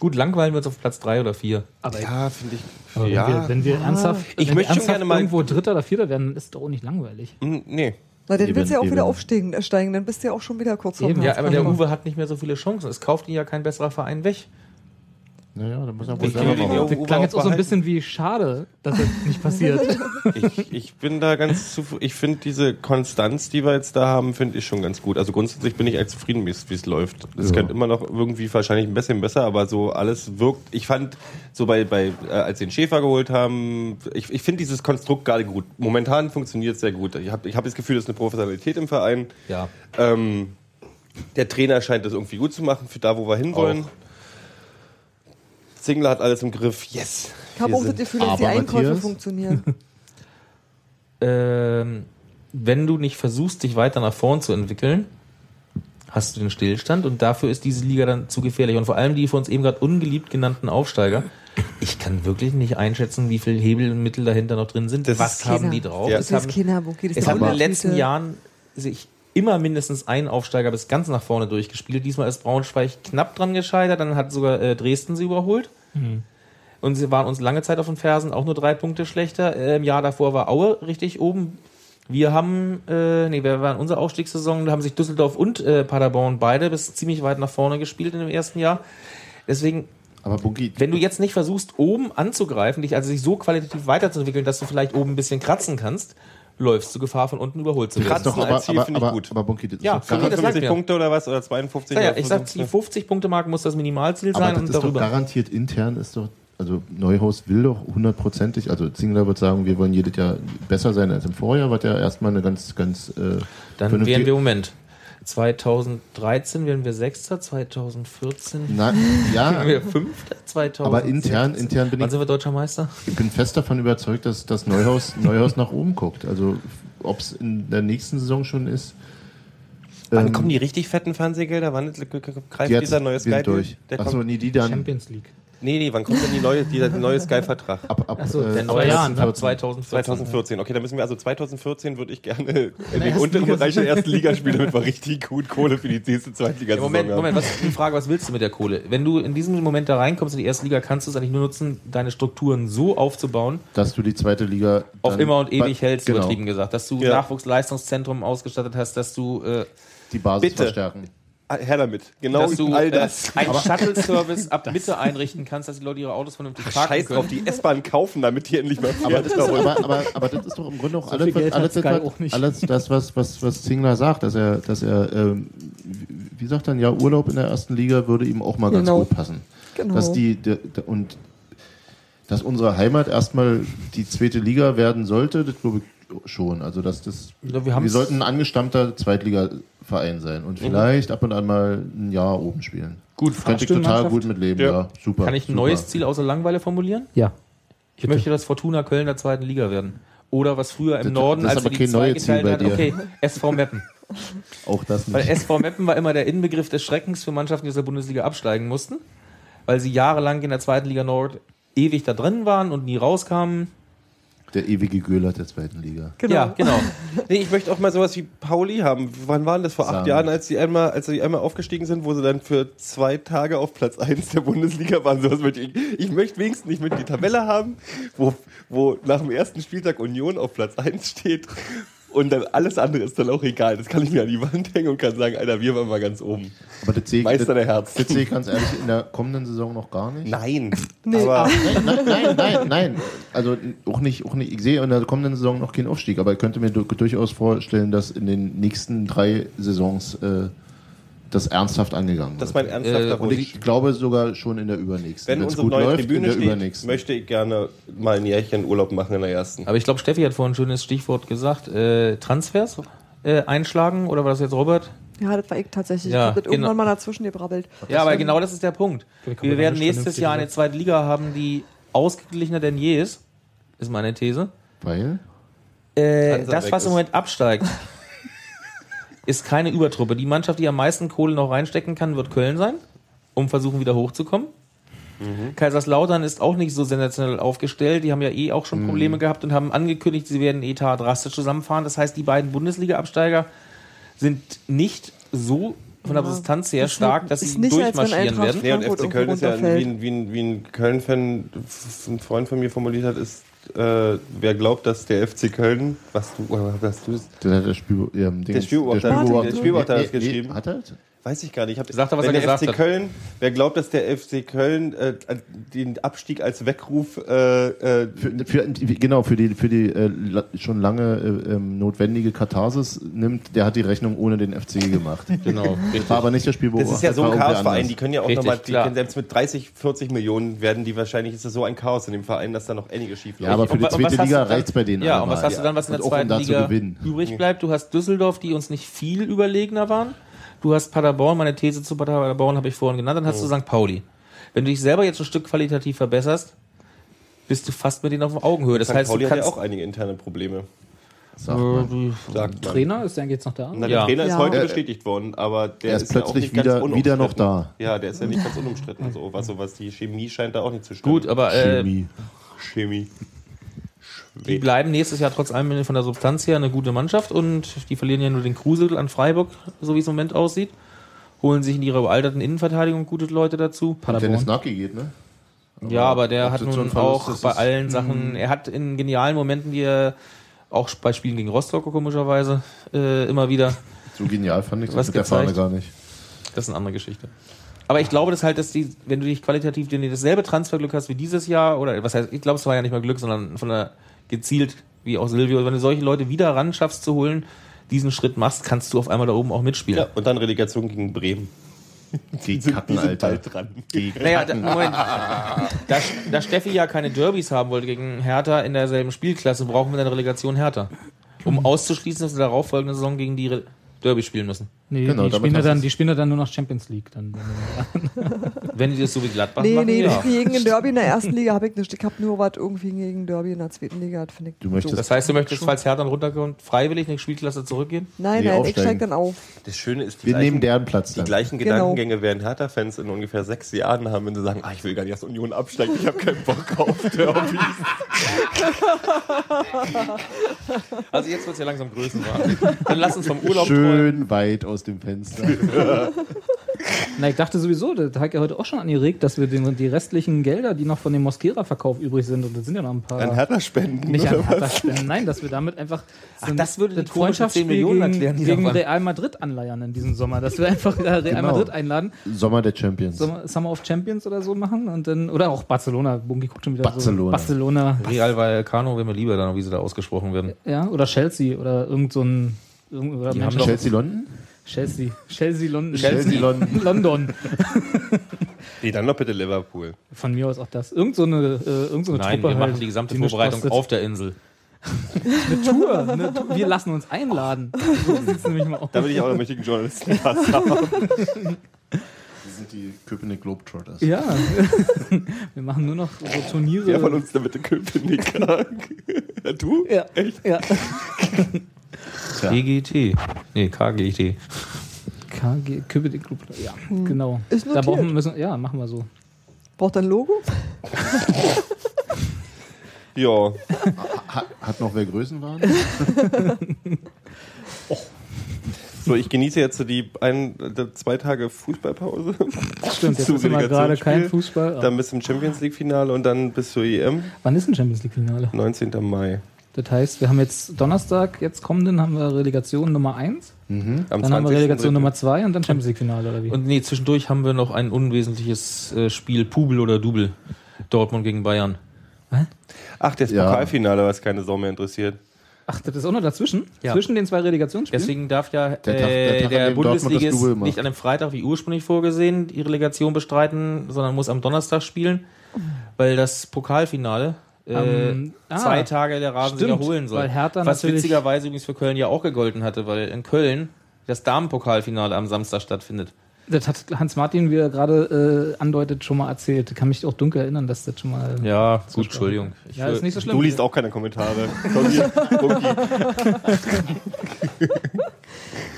Gut, langweilen wir uns auf Platz 3 oder 4. Aber, ja, finde ich. aber wenn, ja. wir, wenn wir ernsthaft, Ich wenn möchte ernsthaft gerne mal- irgendwo Dritter oder Vierter werden, ist doch auch nicht langweilig. Hm, nee. Na, dann Eben, willst du ja auch eben. wieder aufsteigen, äh, steigen, dann bist du ja auch schon wieder kurz vor Eben, Ja, aber der. Uwe hat nicht mehr so viele Chancen. Es kauft ihn ja kein besserer Verein weg. Naja, da muss er wohl Ich selber machen. Das klang jetzt auch so ein bisschen wie schade, dass das nicht passiert. Ich, ich bin da ganz zu, ich finde diese Konstanz, die wir jetzt da haben, finde ich schon ganz gut. Also grundsätzlich bin ich eigentlich zufrieden, wie es läuft. Es Ja. könnte immer noch irgendwie wahrscheinlich ein bisschen besser, aber so alles wirkt. Ich fand so bei, bei äh, als sie den Schäfer geholt haben, ich, ich finde dieses Konstrukt gerade gut. Momentan funktioniert es sehr gut. Ich habe ich hab das Gefühl, es ist eine Professionalität im Verein. Ja. Ähm, der Trainer scheint das irgendwie gut zu machen für da, wo wir hinwollen. Zingler hat alles im Griff. Yes. Ich habe auch das sind- Gefühl, dass die Einkäufe Matthias? funktionieren. Ähm, wenn du nicht versuchst, dich weiter nach vorn zu entwickeln, hast du den Stillstand und dafür ist diese Liga dann zu gefährlich. Und vor allem die von uns eben gerade ungeliebt genannten Aufsteiger. Ich kann wirklich nicht einschätzen, wie viel Hebel und Mittel dahinter noch drin sind. Das Was ist haben keiner. die drauf? Ja. Es Das ist haben, Bunky, das es haben in den letzten Jahren sich immer mindestens ein Aufsteiger bis ganz nach vorne durchgespielt. Diesmal ist Braunschweig knapp dran gescheitert, dann hat sogar äh, Dresden sie überholt. Und sie waren uns lange Zeit auf den Fersen, auch nur drei Punkte schlechter. Äh, Im Jahr davor war Aue richtig oben. Wir haben, äh, nee, wir waren in unserer Aufstiegssaison, da haben sich Düsseldorf und äh, Paderborn beide bis ziemlich weit nach vorne gespielt in dem ersten Jahr. Deswegen, Aber Bunky, wenn du jetzt nicht versuchst, oben anzugreifen, dich also sich so qualitativ weiterzuentwickeln, dass du vielleicht oben ein bisschen kratzen kannst, läufst du Gefahr, von unten überholt zu das werden. ist doch Kratzen aber, als Ziel finde ich gut. aber Bunky, das Ja, ist doch für mich gar- das sagt 50 mir. Punkte oder was? Oder 52? Ja, ja, ich sag, die 50-Punkte-Mark muss das Minimalziel aber sein das und ist doch darüber. garantiert intern, ist doch, also Neuhaus will doch hundertprozentig, also Zingler wird sagen, wir wollen jedes Jahr besser sein als im Vorjahr, was ja erstmal eine ganz, ganz äh, Dann wären wir im Moment. 2013 werden wir Sechster, 2014 Na, ja. werden wir Fünfter, 2000. Aber intern, intern bin Wann ich, sind wir Deutscher Meister? ich bin fest davon überzeugt, dass das Neuhaus, Neuhaus nach oben guckt. Also ob es in der nächsten Saison schon ist. Wann ähm, kommen die richtig fetten Fernsehgelder? Wann greift jetzt dieser neue Sky durch. Der Achso, nee, die dann Champions League. Nee, nee, wann kommt denn die neue, die, der neue Sky-Vertrag? ab, ab so, äh, ja, Jahren, ab 2014. 2014. Okay, dann müssen wir also 2014 würde ich gerne in den ersten unteren Liga Bereich der ersten Liga spielen, damit wir richtig gut Kohle für die nächste Ja, Zweitliga-Saison Moment, haben. Moment, was ist die Frage, was willst du mit der Kohle? Wenn du in diesem Moment da reinkommst in die erste Liga, kannst du es eigentlich nur nutzen, deine Strukturen so aufzubauen, dass du die zweite Liga auf immer und ewig hältst, genau, übertrieben gesagt. Dass du Ja. Nachwuchsleistungszentrum ausgestattet hast, dass du, äh, die Basis Bitte. verstärken. Ah, Her damit. Genau dass du all äh, das. einen Shuttle-Service ab Mitte einrichten kannst, dass die Leute ihre Autos vernünftig parken Scheiß können. drauf, die S-Bahn kaufen, damit die endlich mal Aber fährt. das, ist, aber, aber, aber das ist doch im Grunde auch So alles, was, alles, das, auch nicht. alles das, was, was, was Zingler sagt, dass er, dass er ähm, wie- sagt dann, ja, Urlaub in der ersten Liga würde ihm auch mal ganz Genau. gut passen. Genau. Dass die, der, der, und dass unsere Heimat erstmal die zweite Liga werden sollte, das glaube ich schon. Also dass das Ja, wir wir, sollten ein angestammter Zweitligaverein sein und vielleicht ab und an mal ein Jahr oben spielen. Gut, könnte ich total gut mit leben, Ja. ja. super. Kann ich ein super. neues Ziel außer Langeweile formulieren? Ja. Ich möchte, dass Fortuna Köln der zweiten Liga werden. Oder was früher im Das- Norden, das ist als aber die kein zwei neues Ziel geteilt bei hat, dir. okay, SV Meppen. Auch das Weil nicht. SV Meppen war immer der Inbegriff des Schreckens für Mannschaften, die aus der Bundesliga absteigen mussten, weil sie jahrelang in der zweiten Liga Nord ewig da drin waren und nie rauskamen. Der ewige Göhler der zweiten Liga. Genau. Ja, genau. Nee, ich möchte auch mal sowas wie Pauli haben. Wann waren das? Vor acht Sagen. Jahren, als sie einmal, als sie einmal aufgestiegen sind, wo sie dann für zwei Tage auf Platz 1 der Bundesliga waren. Sowas möchte ich. Ich möchte wenigstens nicht mit die Tabelle haben, wo, wo nach dem ersten Spieltag Union auf Platz 1 steht. Und dann alles andere ist dann auch egal. Das kann ich mir an die Wand hängen und kann sagen, Alter, wir waren mal ganz oben. Aber das sehe ich, Meister das, der Herzen. das sehe ich ganz ehrlich in der kommenden Saison noch gar nicht. Nein. Nee. Aber Nein, nein, nein, nein, nein. Also auch nicht, auch nicht. Ich sehe in der kommenden Saison noch keinen Aufstieg, aber ich könnte mir du- durchaus vorstellen, dass in den nächsten drei Saisons äh, das ernsthaft angegangen das ist wird. mein ernsthafter Äh, Und ich glaube sogar schon in der übernächsten. Wenn Wenn's unsere neue in Tribüne der steht, übernächsten. möchte ich gerne mal ein Jährchen Urlaub machen in der ersten. Aber ich glaube, Steffi hat vorhin ein schönes Stichwort gesagt. Äh, Transfers äh, einschlagen oder war das jetzt Robert? Ja, das war ich tatsächlich. Ja, ich habe das genau. irgendwann mal dazwischen gebrabbelt. Ja, aber genau das ist der Punkt. Wir werden nächstes Jahr eine zweite Liga haben, die ausgeglichener denn je ist. Ist meine These. Weil? Äh, das, was im. Moment absteigt, ist keine Übertruppe. Die Mannschaft, die am meisten Kohle noch reinstecken kann, wird Köln sein, um versuchen, wieder hochzukommen. Kaiserslautern ist auch nicht so sensationell aufgestellt. Die haben ja eh auch schon Probleme gehabt und haben angekündigt, sie werden Etat drastisch zusammenfahren. Das heißt, die beiden Bundesliga-Absteiger sind nicht so von der Ja, Substanz her ist stark, dass ist sie nicht, durchmarschieren werden. Nee, und FC Köln ist ja wie ein, wie ein, wie ein Köln-Fan, ein Freund von mir formuliert hat, ist, äh, wer glaubt, dass der FC Köln, was du, was du, Der, der, Spiel, ähm, Dings- Spielbeobachter- Spielbeobachter- der Spielbeobachter hat nee, geschrieben. Hat er? Das? weiß ich gar nicht. Ich hab, Sagt er, was wenn er der gesagt FC hat. Köln, wer glaubt, dass der FC Köln äh, den Abstieg als Weckruf äh, äh, Für, für, genau, für die, für die äh, schon lange äh, ähm, notwendige Katharsis nimmt, der hat die Rechnung ohne den FC gemacht. Genau, richtig. War aber nicht der Spielbeobachter. Das ist ja so ein Chaosverein, die können ja auch nochmal, die klar. können selbst mit 30, 40 Millionen werden die wahrscheinlich, ist das so ein Chaos in dem Verein, dass da noch einiges schief Ja, aber für Und die zweite Liga dann- reicht's bei denen Ja, allemal. und was hast du dann, was in der um zweiten da zu Liga gewinnen. übrig bleibt? Du hast Düsseldorf, die uns nicht viel überlegener waren. Du hast Paderborn, meine These zu Paderborn habe ich vorhin genannt. Dann hast du St. Pauli. Wenn du dich selber jetzt ein Stück qualitativ verbesserst, bist du fast mit denen auf Augenhöhe. Das St. heißt, Pauli du hat ja auch einige interne Probleme. Sagt man. Trainer ist der jetzt noch da? Na, der Ja. Trainer ist Ja. heute Äh, bestätigt worden, aber der er ist ist, ja auch plötzlich nicht ganz wieder- wieder noch unumstritten. da. Ja, der ist ja nicht ganz unumstritten. So, was, so was die Chemie scheint da auch nicht zu stimmen. gut, aber äh, Chemie. Chemie. Die bleiben nächstes Jahr trotz allem von der Substanz her eine gute Mannschaft und die verlieren ja nur den Krusel an Freiburg, so wie es im Moment aussieht. Holen sich in ihrer überalterten Innenverteidigung gute Leute dazu. Dennis Naki geht, ne? Ja, aber der hat nun auch ist, bei allen Sachen, er hat in genialen Momenten, die er auch bei Spielen gegen Rostock komischerweise äh, immer wieder, So genial fand ich das Was mit der Fahne gezeigt? gar nicht. das ist eine andere Geschichte. Aber ich glaube, dass halt, dass die, wenn du dich qualitativ, wenn du dasselbe Transferglück hast wie dieses Jahr, oder was heißt, ich glaube, es war ja nicht mal Glück, sondern von der gezielt, wie auch Silvio, wenn du solche Leute wieder ran schaffst zu holen, diesen Schritt machst, kannst du auf einmal da oben auch mitspielen. Ja, und dann Relegation gegen Bremen. Die die sind Alter. bald dran. Die Naja, da, Moment. Da, da Steffi ja keine Derbys haben wollte gegen Hertha in derselben Spielklasse, brauchen wir eine Relegation Hertha. Um auszuschließen, dass wir darauf folgende Saison gegen die Re Derby spielen müssen. Nee, Genau, die, spielen dann, die spielen ja dann nur noch Champions League. Dann, Wenn die das so wie Gladbach Nee, machen, nee, ja. gegen ein Derby in der ersten Liga habe ich nicht. Ich habe nur was irgendwie gegen Derby in der zweiten Liga. Das finde ich Du möchtest-. Das heißt, du möchtest, falls Hertha dann runterkommt, freiwillig in die Spielklasse zurückgehen? Nein, Nee, nein, ich aufsteigen. steig dann auf. Das Schöne ist, die Wir gleichen, nehmen deren Platz die dann. gleichen Genau. Gedankengänge werden Hertha-Fans in ungefähr sechs Jahren haben, wenn sie sagen, ah, ich will gar nicht, dass Union absteigt, ich habe keinen Bock auf Derbys. Also jetzt wird es ja langsam Größenwahn. Dann lass uns vom Urlaub Schön weit aus dem Fenster. Na, ich dachte sowieso, das hat ja heute auch schon angeregt, dass wir den, die restlichen Gelder, die noch von dem Mosquera-Verkauf übrig sind, und das sind ja noch ein paar. An Hertha-Spenden, Nicht oder an Hertha spenden, nein, dass wir damit einfach Ach, das würde die komischen Freundschaftsspiel 10 Millionen gegen, erklären, gegen. Real Madrid anleiern in diesem Sommer. Dass wir einfach Real Genau. Madrid einladen, Sommer der Champions. Summer, Summer of Champions oder so machen und dann, oder auch Barcelona. Bunky guckt schon wieder Barcelona. so. Barcelona. Real Vallecano wäre mir lieber dann, wie sie da ausgesprochen werden. Ja, oder Chelsea oder irgend so ein. Irgend, oder Die haben Chelsea London? Chelsea. Chelsea London. Chelsea London. London. Nee, dann doch bitte Liverpool. Von mir aus auch das. Irgend so eine, äh, irgend so eine Nein, Truppe wir machen halt, die gesamte nichts Vorbereitung auf der Insel. Eine Tour. Eine Tour. Wir lassen uns einladen. So sieht's nämlich mal aus. Da will ich auch einen mächtigen Journalistenpass haben. Das sind die Köpenick Globetrotters. Ja. Wir machen nur noch so Turniere. Wer von uns da bitte Köpenick Du? Ja. Echt? Ja. Tja. EGT. Nee, KGT. KG, Köpenick Group. Ja, genau. Ist da notiert. brauchen wir müssen, ja, machen wir so. Braucht er ein Logo? Ja. Hat, hat noch wer Größenwahn? So, ich genieße jetzt so die ein, zwei Tage Fußballpause. Stimmt, jetzt ist immer gerade kein. Fußball. Dann bis zum Champions League Finale und dann bis zur EM, Wann ist ein Champions League Finale? 19. Mai. Das heißt, wir haben jetzt Donnerstag, jetzt kommenden, haben wir Relegation Nummer 1. Am Dann haben wir Relegation 20.03.. Nummer 2 und dann Champions League Finale, oder wie? Und nee, zwischendurch haben wir noch ein unwesentliches äh, Spiel, Pubel oder Double. Dortmund gegen Bayern. Ach, das Ja. Pokalfinale, was keine Sau mehr interessiert. Ach, das ist auch noch dazwischen? Ja. Zwischen den zwei Relegationsspielen? Deswegen darf ja Der Tag- der äh, Tag, der dem Bundesligist nicht an einem Freitag wie ursprünglich vorgesehen die Relegation bestreiten, sondern muss am Donnerstag spielen, weil das Pokalfinale äh, Am- ah, zwei Tage der Rasen stimmt, wiederholen soll. Was witzigerweise übrigens für Köln ja auch gegolten hatte, weil in Köln das Damenpokalfinale am Samstag stattfindet. Das hat Hans-Martin, wie er gerade äh, andeutet, schon mal erzählt. Ich kann mich auch dunkel erinnern, dass das schon mal. Ja, gut, Entschuldigung. Ich Ja, ist nicht so schlimm. Du liest auch keine Kommentare. Komm hier.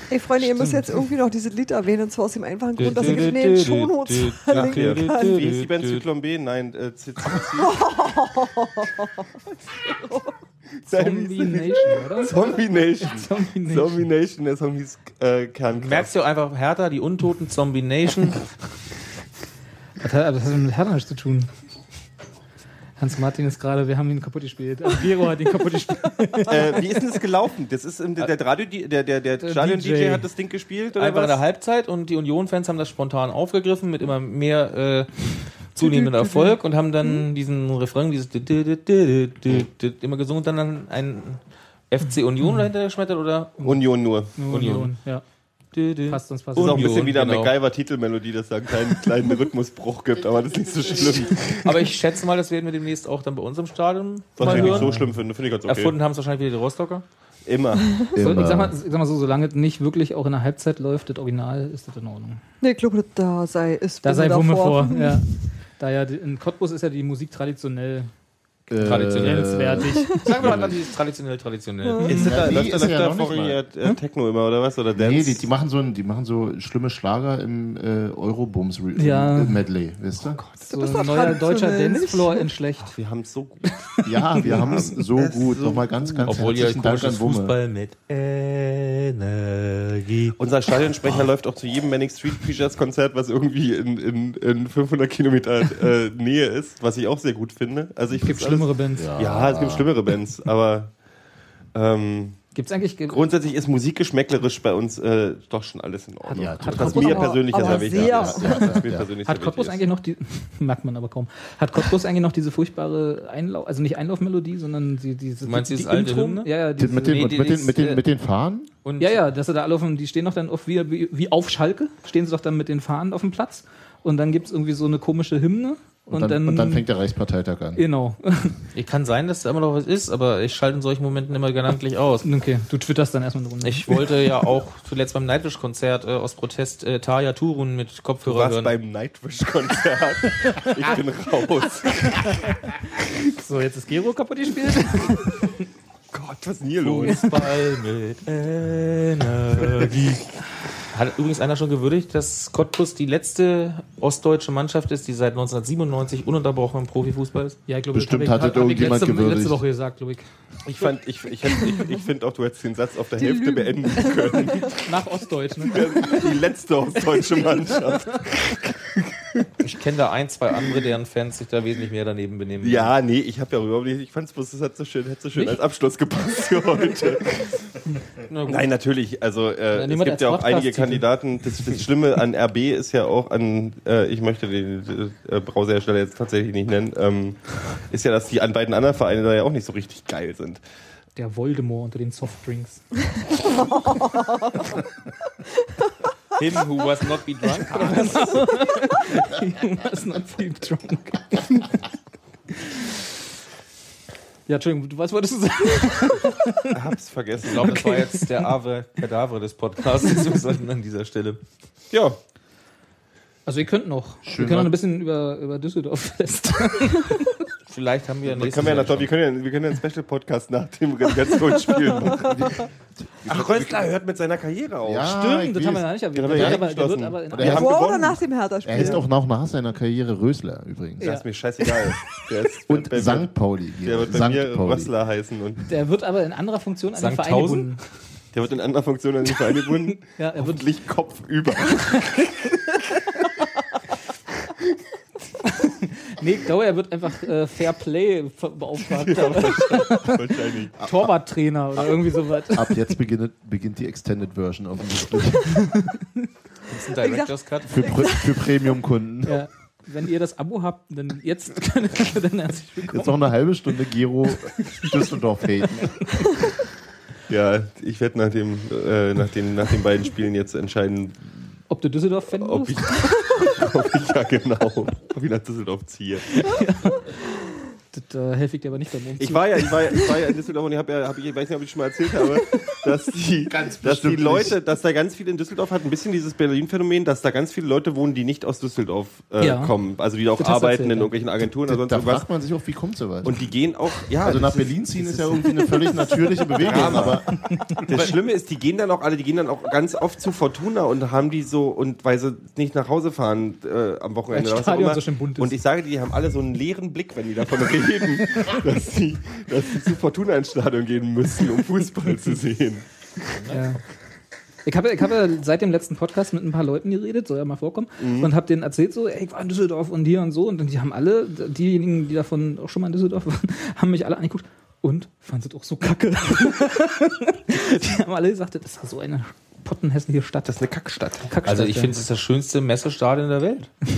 Ey, Freunde, ihr müsst jetzt irgendwie noch dieses Lied erwähnen, und zwar aus dem einfachen Grund, dass ich es in den Shownotes verlinken kann. Wie ist die Band Zyklon B? Nein, äh, Z- Z- Zombie Nation, oder? Zombie Nation. Zombie Nation. Zombie Nation, der hieß äh. Merkst du einfach Hertha, die Untoten, Zombie Nation. Das hat, das hat mit Hertha nichts zu tun. Hans-Martin ist gerade, wir haben ihn kaputt gespielt. Also Gero hat ihn kaputt gespielt. äh, wie ist denn das gelaufen? Das ist ähm, der, der Radio, der, der, der Stadion-DJ DJ. hat das Ding gespielt oder Einfach in der was? Halbzeit und die Union-Fans haben das spontan aufgegriffen mit immer mehr äh, zunehmendem Erfolg und haben dann diesen Refrain, dieses immer gesungen und dann an ein FC Union dahinter geschmettert oder Union nur. Union, ja. Passt uns fast. Das ist auch ein bisschen Union, wieder genau. MacGyver-Titelmelodie, dass da einen kleinen, kleinen Rhythmusbruch gibt, aber das ist nicht so schlimm. Aber ich schätze mal, das werden wir demnächst auch dann bei uns im Stadion Was mal ich nicht hören. so schlimm finde, finde ich ganz okay. Erfunden haben es wahrscheinlich wieder die Rostocker. Immer. So, ich, sag mal, ich sag mal so, solange es nicht wirklich auch in der Halbzeit läuft, das Original, ist das in Ordnung. Nee, ich glaube, da sei ist Da sei Wumme davor. vor. Ja. Da ja, in Cottbus ist ja die Musik traditionell Traditionell. grenzwertig. Sagen wir mal dieses traditionell, traditionell. Ist das da, Ja, läuft die da, ist läuft ja da noch nicht vorhin mal. äh, äh, Techno immer oder was? Oder Dance? Nee, die, die, machen so ein, die machen so schlimme Schlager im äh, Eurobums re- Ja. Medley, weißt du? So ist doch ein neuer deutscher. Dancefloor in schlecht. wir haben es so gut. Ja, wir haben es so gut. Nochmal ganz, ganz Obwohl ja herzlichen Dank an Wumme. Fußball mit Energie. Unser Stadionsprecher läuft auch zu jedem Manic Street Preachers Konzert, was irgendwie in, in, in 500 Kilometer äh, Nähe ist, was ich auch sehr gut finde. Also ich find's schlimmere Bands. Alles, ja, es gibt schlimmere Bands, aber ähm, Gibt es eigentlich. ge- grundsätzlich ist musikgeschmäcklerisch bei uns äh, doch schon alles in Ordnung. Ja, was total. mir Aber- persönlich aber sehr wichtig sehr. ist. Ja, was mir persönlich Hat Cottbus wichtig eigentlich noch die, merkt man aber kaum, hat Cottbus eigentlich noch diese furchtbare Einlauf, also nicht Einlaufmelodie, sondern die, diese, Du meinst die, dieses die alte Intro? Hymne? Ja, ja, Die- diese, Mit den, Nee, die mit, den, ist, mit, den, äh, mit den Fahnen? Und ja, ja, dass sie da alle auf dem, die stehen doch dann oft wie, wie, wie auf Schalke, stehen sie doch dann mit den Fahnen auf dem Platz und dann gibt es irgendwie so eine komische Hymne Und, dann, und dann fängt der Reichsparteitag an. Genau. Ich kann sein, dass da immer noch was ist, aber ich schalte in solchen Momenten immer gedanklich aus. Okay, du twitterst dann erstmal eine Runde. Ich wollte ja auch zuletzt beim Nightwish-Konzert äh, aus Protest äh, Taya Turun mit Du Kopfhörer warst hören. beim Nightwish-Konzert. ich bin raus. So, jetzt ist Gero kaputt gespielt. Gott, was ist denn hier los? Fußball mit Energie. Hat übrigens einer schon gewürdigt, dass Cottbus die letzte ostdeutsche Mannschaft ist, die seit 1997 ununterbrochen im Profifußball ist? Ja, ich glaube, Bestimmt das hat ich irgendjemand letzte, gewürdigt. letzte Woche gesagt, glaube ich. Ich, fand, ich, ich, hätte- ich, ich finde auch, du hättest den Satz auf der Hälfte beenden können. Nach Ostdeutsch, ne? Die letzte ostdeutsche Mannschaft. Ich kenne da ein, zwei andere, deren Fans sich da wesentlich mehr daneben benehmen. Ja, nee, ich habe ja überhaupt nicht. Ich fand es bloß, das hat so schön, hätte so schön als Abschluss gepasst für heute. Na gut. Nein, natürlich. Also äh, es gibt ja auch einige Podcast-Titel. Kandidaten. Das, das Schlimme an RB ist ja auch an, äh, ich möchte den äh, Browserhersteller jetzt tatsächlich nicht nennen, ähm, ist ja, dass die an beiden anderen Vereinen da ja auch nicht so richtig geil sind. Der Voldemort unter den Softdrinks. Him who was not be drunk. You must not be drunk. ja, Entschuldigung, du- was wolltest du sagen? Hab's vergessen. Ich glaube, das war jetzt der Ave Kadavre des Podcasts an dieser Stelle. Ja, Also wir könnten noch. wir Schön können noch ein bisschen über, über Düsseldorf lästern. Vielleicht haben wir wir nächstes können ja, Jahr noch, wir können ja, wir können ja einen Special-Podcast nach dem Relegationsspiel machen. Ach, Röstler hört mit seiner Karriere auf. Ja, Stimmt, das haben wir ja nicht erwähnt. Wir wird ja aber, der wird aber in er hat haben Vor oder gewonnen. nach dem Hertha-Spiel? Er heißt auch noch nach seiner Karriere Rösler übrigens. Das ist mir scheißegal. Der ist, Und St. Pauli. Der wird bei St. mir Pauli. Röstler heißen und der wird aber in anderer Funktion an den Verein gebunden. der wird in anderer Funktion an den Verein gebunden. Ja, er wird Hoffentlich kopfüber. Nee, ich glaube, er wird einfach äh, Fair Play Beauftragter. Wahrscheinlich. Torwarttrainer oder irgendwie sowas. Ab jetzt beginnt, beginnt die Extended Version offensichtlich. Das ist ein Director's Cut. Für, Pr- für Premium-Kunden. Ja. Wenn ihr das Abo habt, dann jetzt dann herzlich willkommen. Jetzt noch eine halbe Stunde Gero Düsseldorf haten. Ja, ich werde nach, dem, äh, nach, den, nach den beiden Spielen jetzt entscheiden, Ob du Düsseldorf-Fan bist? ich, ob ich ja genau, ob ich nach Düsseldorf ziehe. Das äh, helfe ich dir aber nicht beim Umzug. Ich war ja, ich war ja, ich war ja in Düsseldorf und ich, hab ja, hab ich, ich weiß nicht, ob ich schon mal erzählt habe, dass die, dass die Leute, dass da ganz viele in Düsseldorf hat ein bisschen dieses Berlin-Phänomen, dass da ganz viele Leute wohnen, die nicht aus Düsseldorf äh, Ja. kommen, also die da auch Das arbeiten erzählt, in irgendwelchen Agenturen oder sonst Da irgendwas. fragt man sich auch, wie kommt sowas? Und die gehen auch, ja, also nach ist- Berlin ziehen ist ja irgendwie eine völlig natürliche Bewegung, Ja, aber Das Schlimme ist, die gehen dann auch alle, die gehen dann auch ganz oft zu Fortuna und haben die so, und weil sie nicht nach Hause fahren äh, am Wochenende. Oder was auch Stadion immer. so schön bunt ist. Und ich sage, die haben alle so einen leeren Blick, wenn die davon reden, dass sie, dass sie zu Fortuna ins Stadion gehen müssen, um Fußball zu sehen. Ja. Ich habe ich hab ja seit dem letzten Podcast mit ein paar Leuten geredet, soll ja mal vorkommen, Mhm. und habe denen erzählt, so, ey, ich war in Düsseldorf und hier und so. Und die haben alle, diejenigen, die davon auch schon mal in Düsseldorf waren, haben mich alle angeguckt. Und fanden es auch so kacke. die haben alle gesagt, das ist so eine pottenhässliche Stadt. Das ist eine Kackstadt. Kackstadt, Also ich ja. finde, es ist das schönste Messestadion der Welt.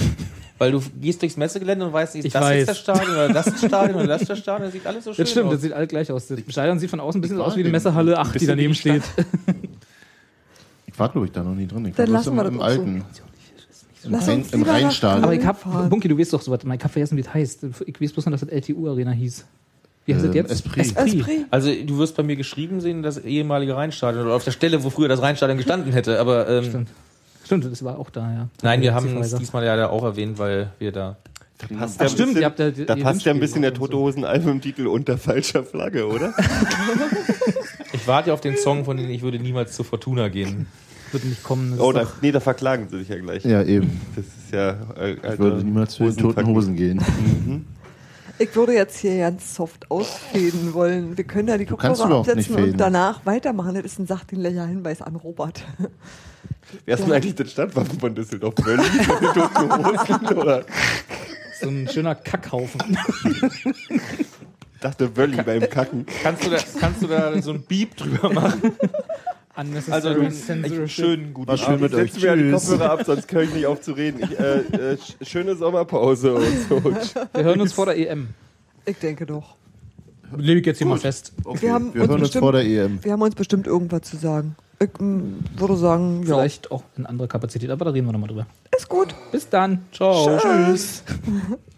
Weil du gehst durchs Messegelände und weißt Ich ist das weiß. jetzt das Stadion oder das ist das Stadion oder das ist das Stadion, das sieht alles so schön Das stimmt, aus. das sieht alle gleich aus. Das Stadion sieht von außen ein bisschen Ich aus war wie die Messehalle 8, die daneben steht. ich war, glaube ich, da noch nie drin. Ich Dann lassen wir im, im das auch so. Alten. Im, Rhein, Rheinstadion. Aber ich hab. Bunky, du weißt doch sowas, ich hab vergessen, wie das heißt. Ich weiß bloß noch, dass das LTU Arena hieß. Wie heißt das Ähm, jetzt? Esprit. Esprit. Also du wirst bei mir geschrieben sehen, das ehemalige Rheinstadion oder auf der Stelle, wo früher das Rheinstadion gestanden hätte. Aber ähm, Stimmt. Stimmt, das war auch da, ja. nein, wir haben es diesmal ja auch erwähnt, weil wir da. Da passt ja ein stimmt, bisschen, da ihr passt ja ein bisschen der Tote Hosen Albumtitel unter falscher Flagge, oder? Ich warte ja auf den Song, von dem ich würde niemals zu Fortuna gehen. Wird nicht kommen. Oh, da, nee, da verklagen sie dich ja gleich. Ja, eben. Das ist ja. Äh, Ich würde niemals zu den toten Hosen gehen. Ich würde jetzt hier ganz soft ausfäden wollen. Wir können ja die Kopfhörer absetzen und danach weitermachen. Das ist ein sachdienlicher Hinweis an Robert. Wer ist denn eigentlich das Stadtwappen von Düsseldorf? Berlin Hosen? Oder? so ein schöner Kackhaufen. Ich dachte Wölli beim Kacken. Kannst du da, kannst du da so ein Beep drüber machen? Also einen schönen guten War schön mit Ich euch. setze mir ja die. Kopfhörer ab, sonst höre ich nicht auf zu reden. Ich, äh, äh, sch- schöne Sommerpause und so. Wir hören uns vor der EM. Ich denke doch. Lege ich jetzt hier mal fest. wir haben Wir uns hören uns bestimmt, vor der EM. Wir haben uns bestimmt irgendwas zu sagen. Ich mm, würde sagen, ja, Vielleicht auch in anderer Kapazität, aber da reden wir nochmal drüber. ist gut. Bis dann. Ciao. Tschüss.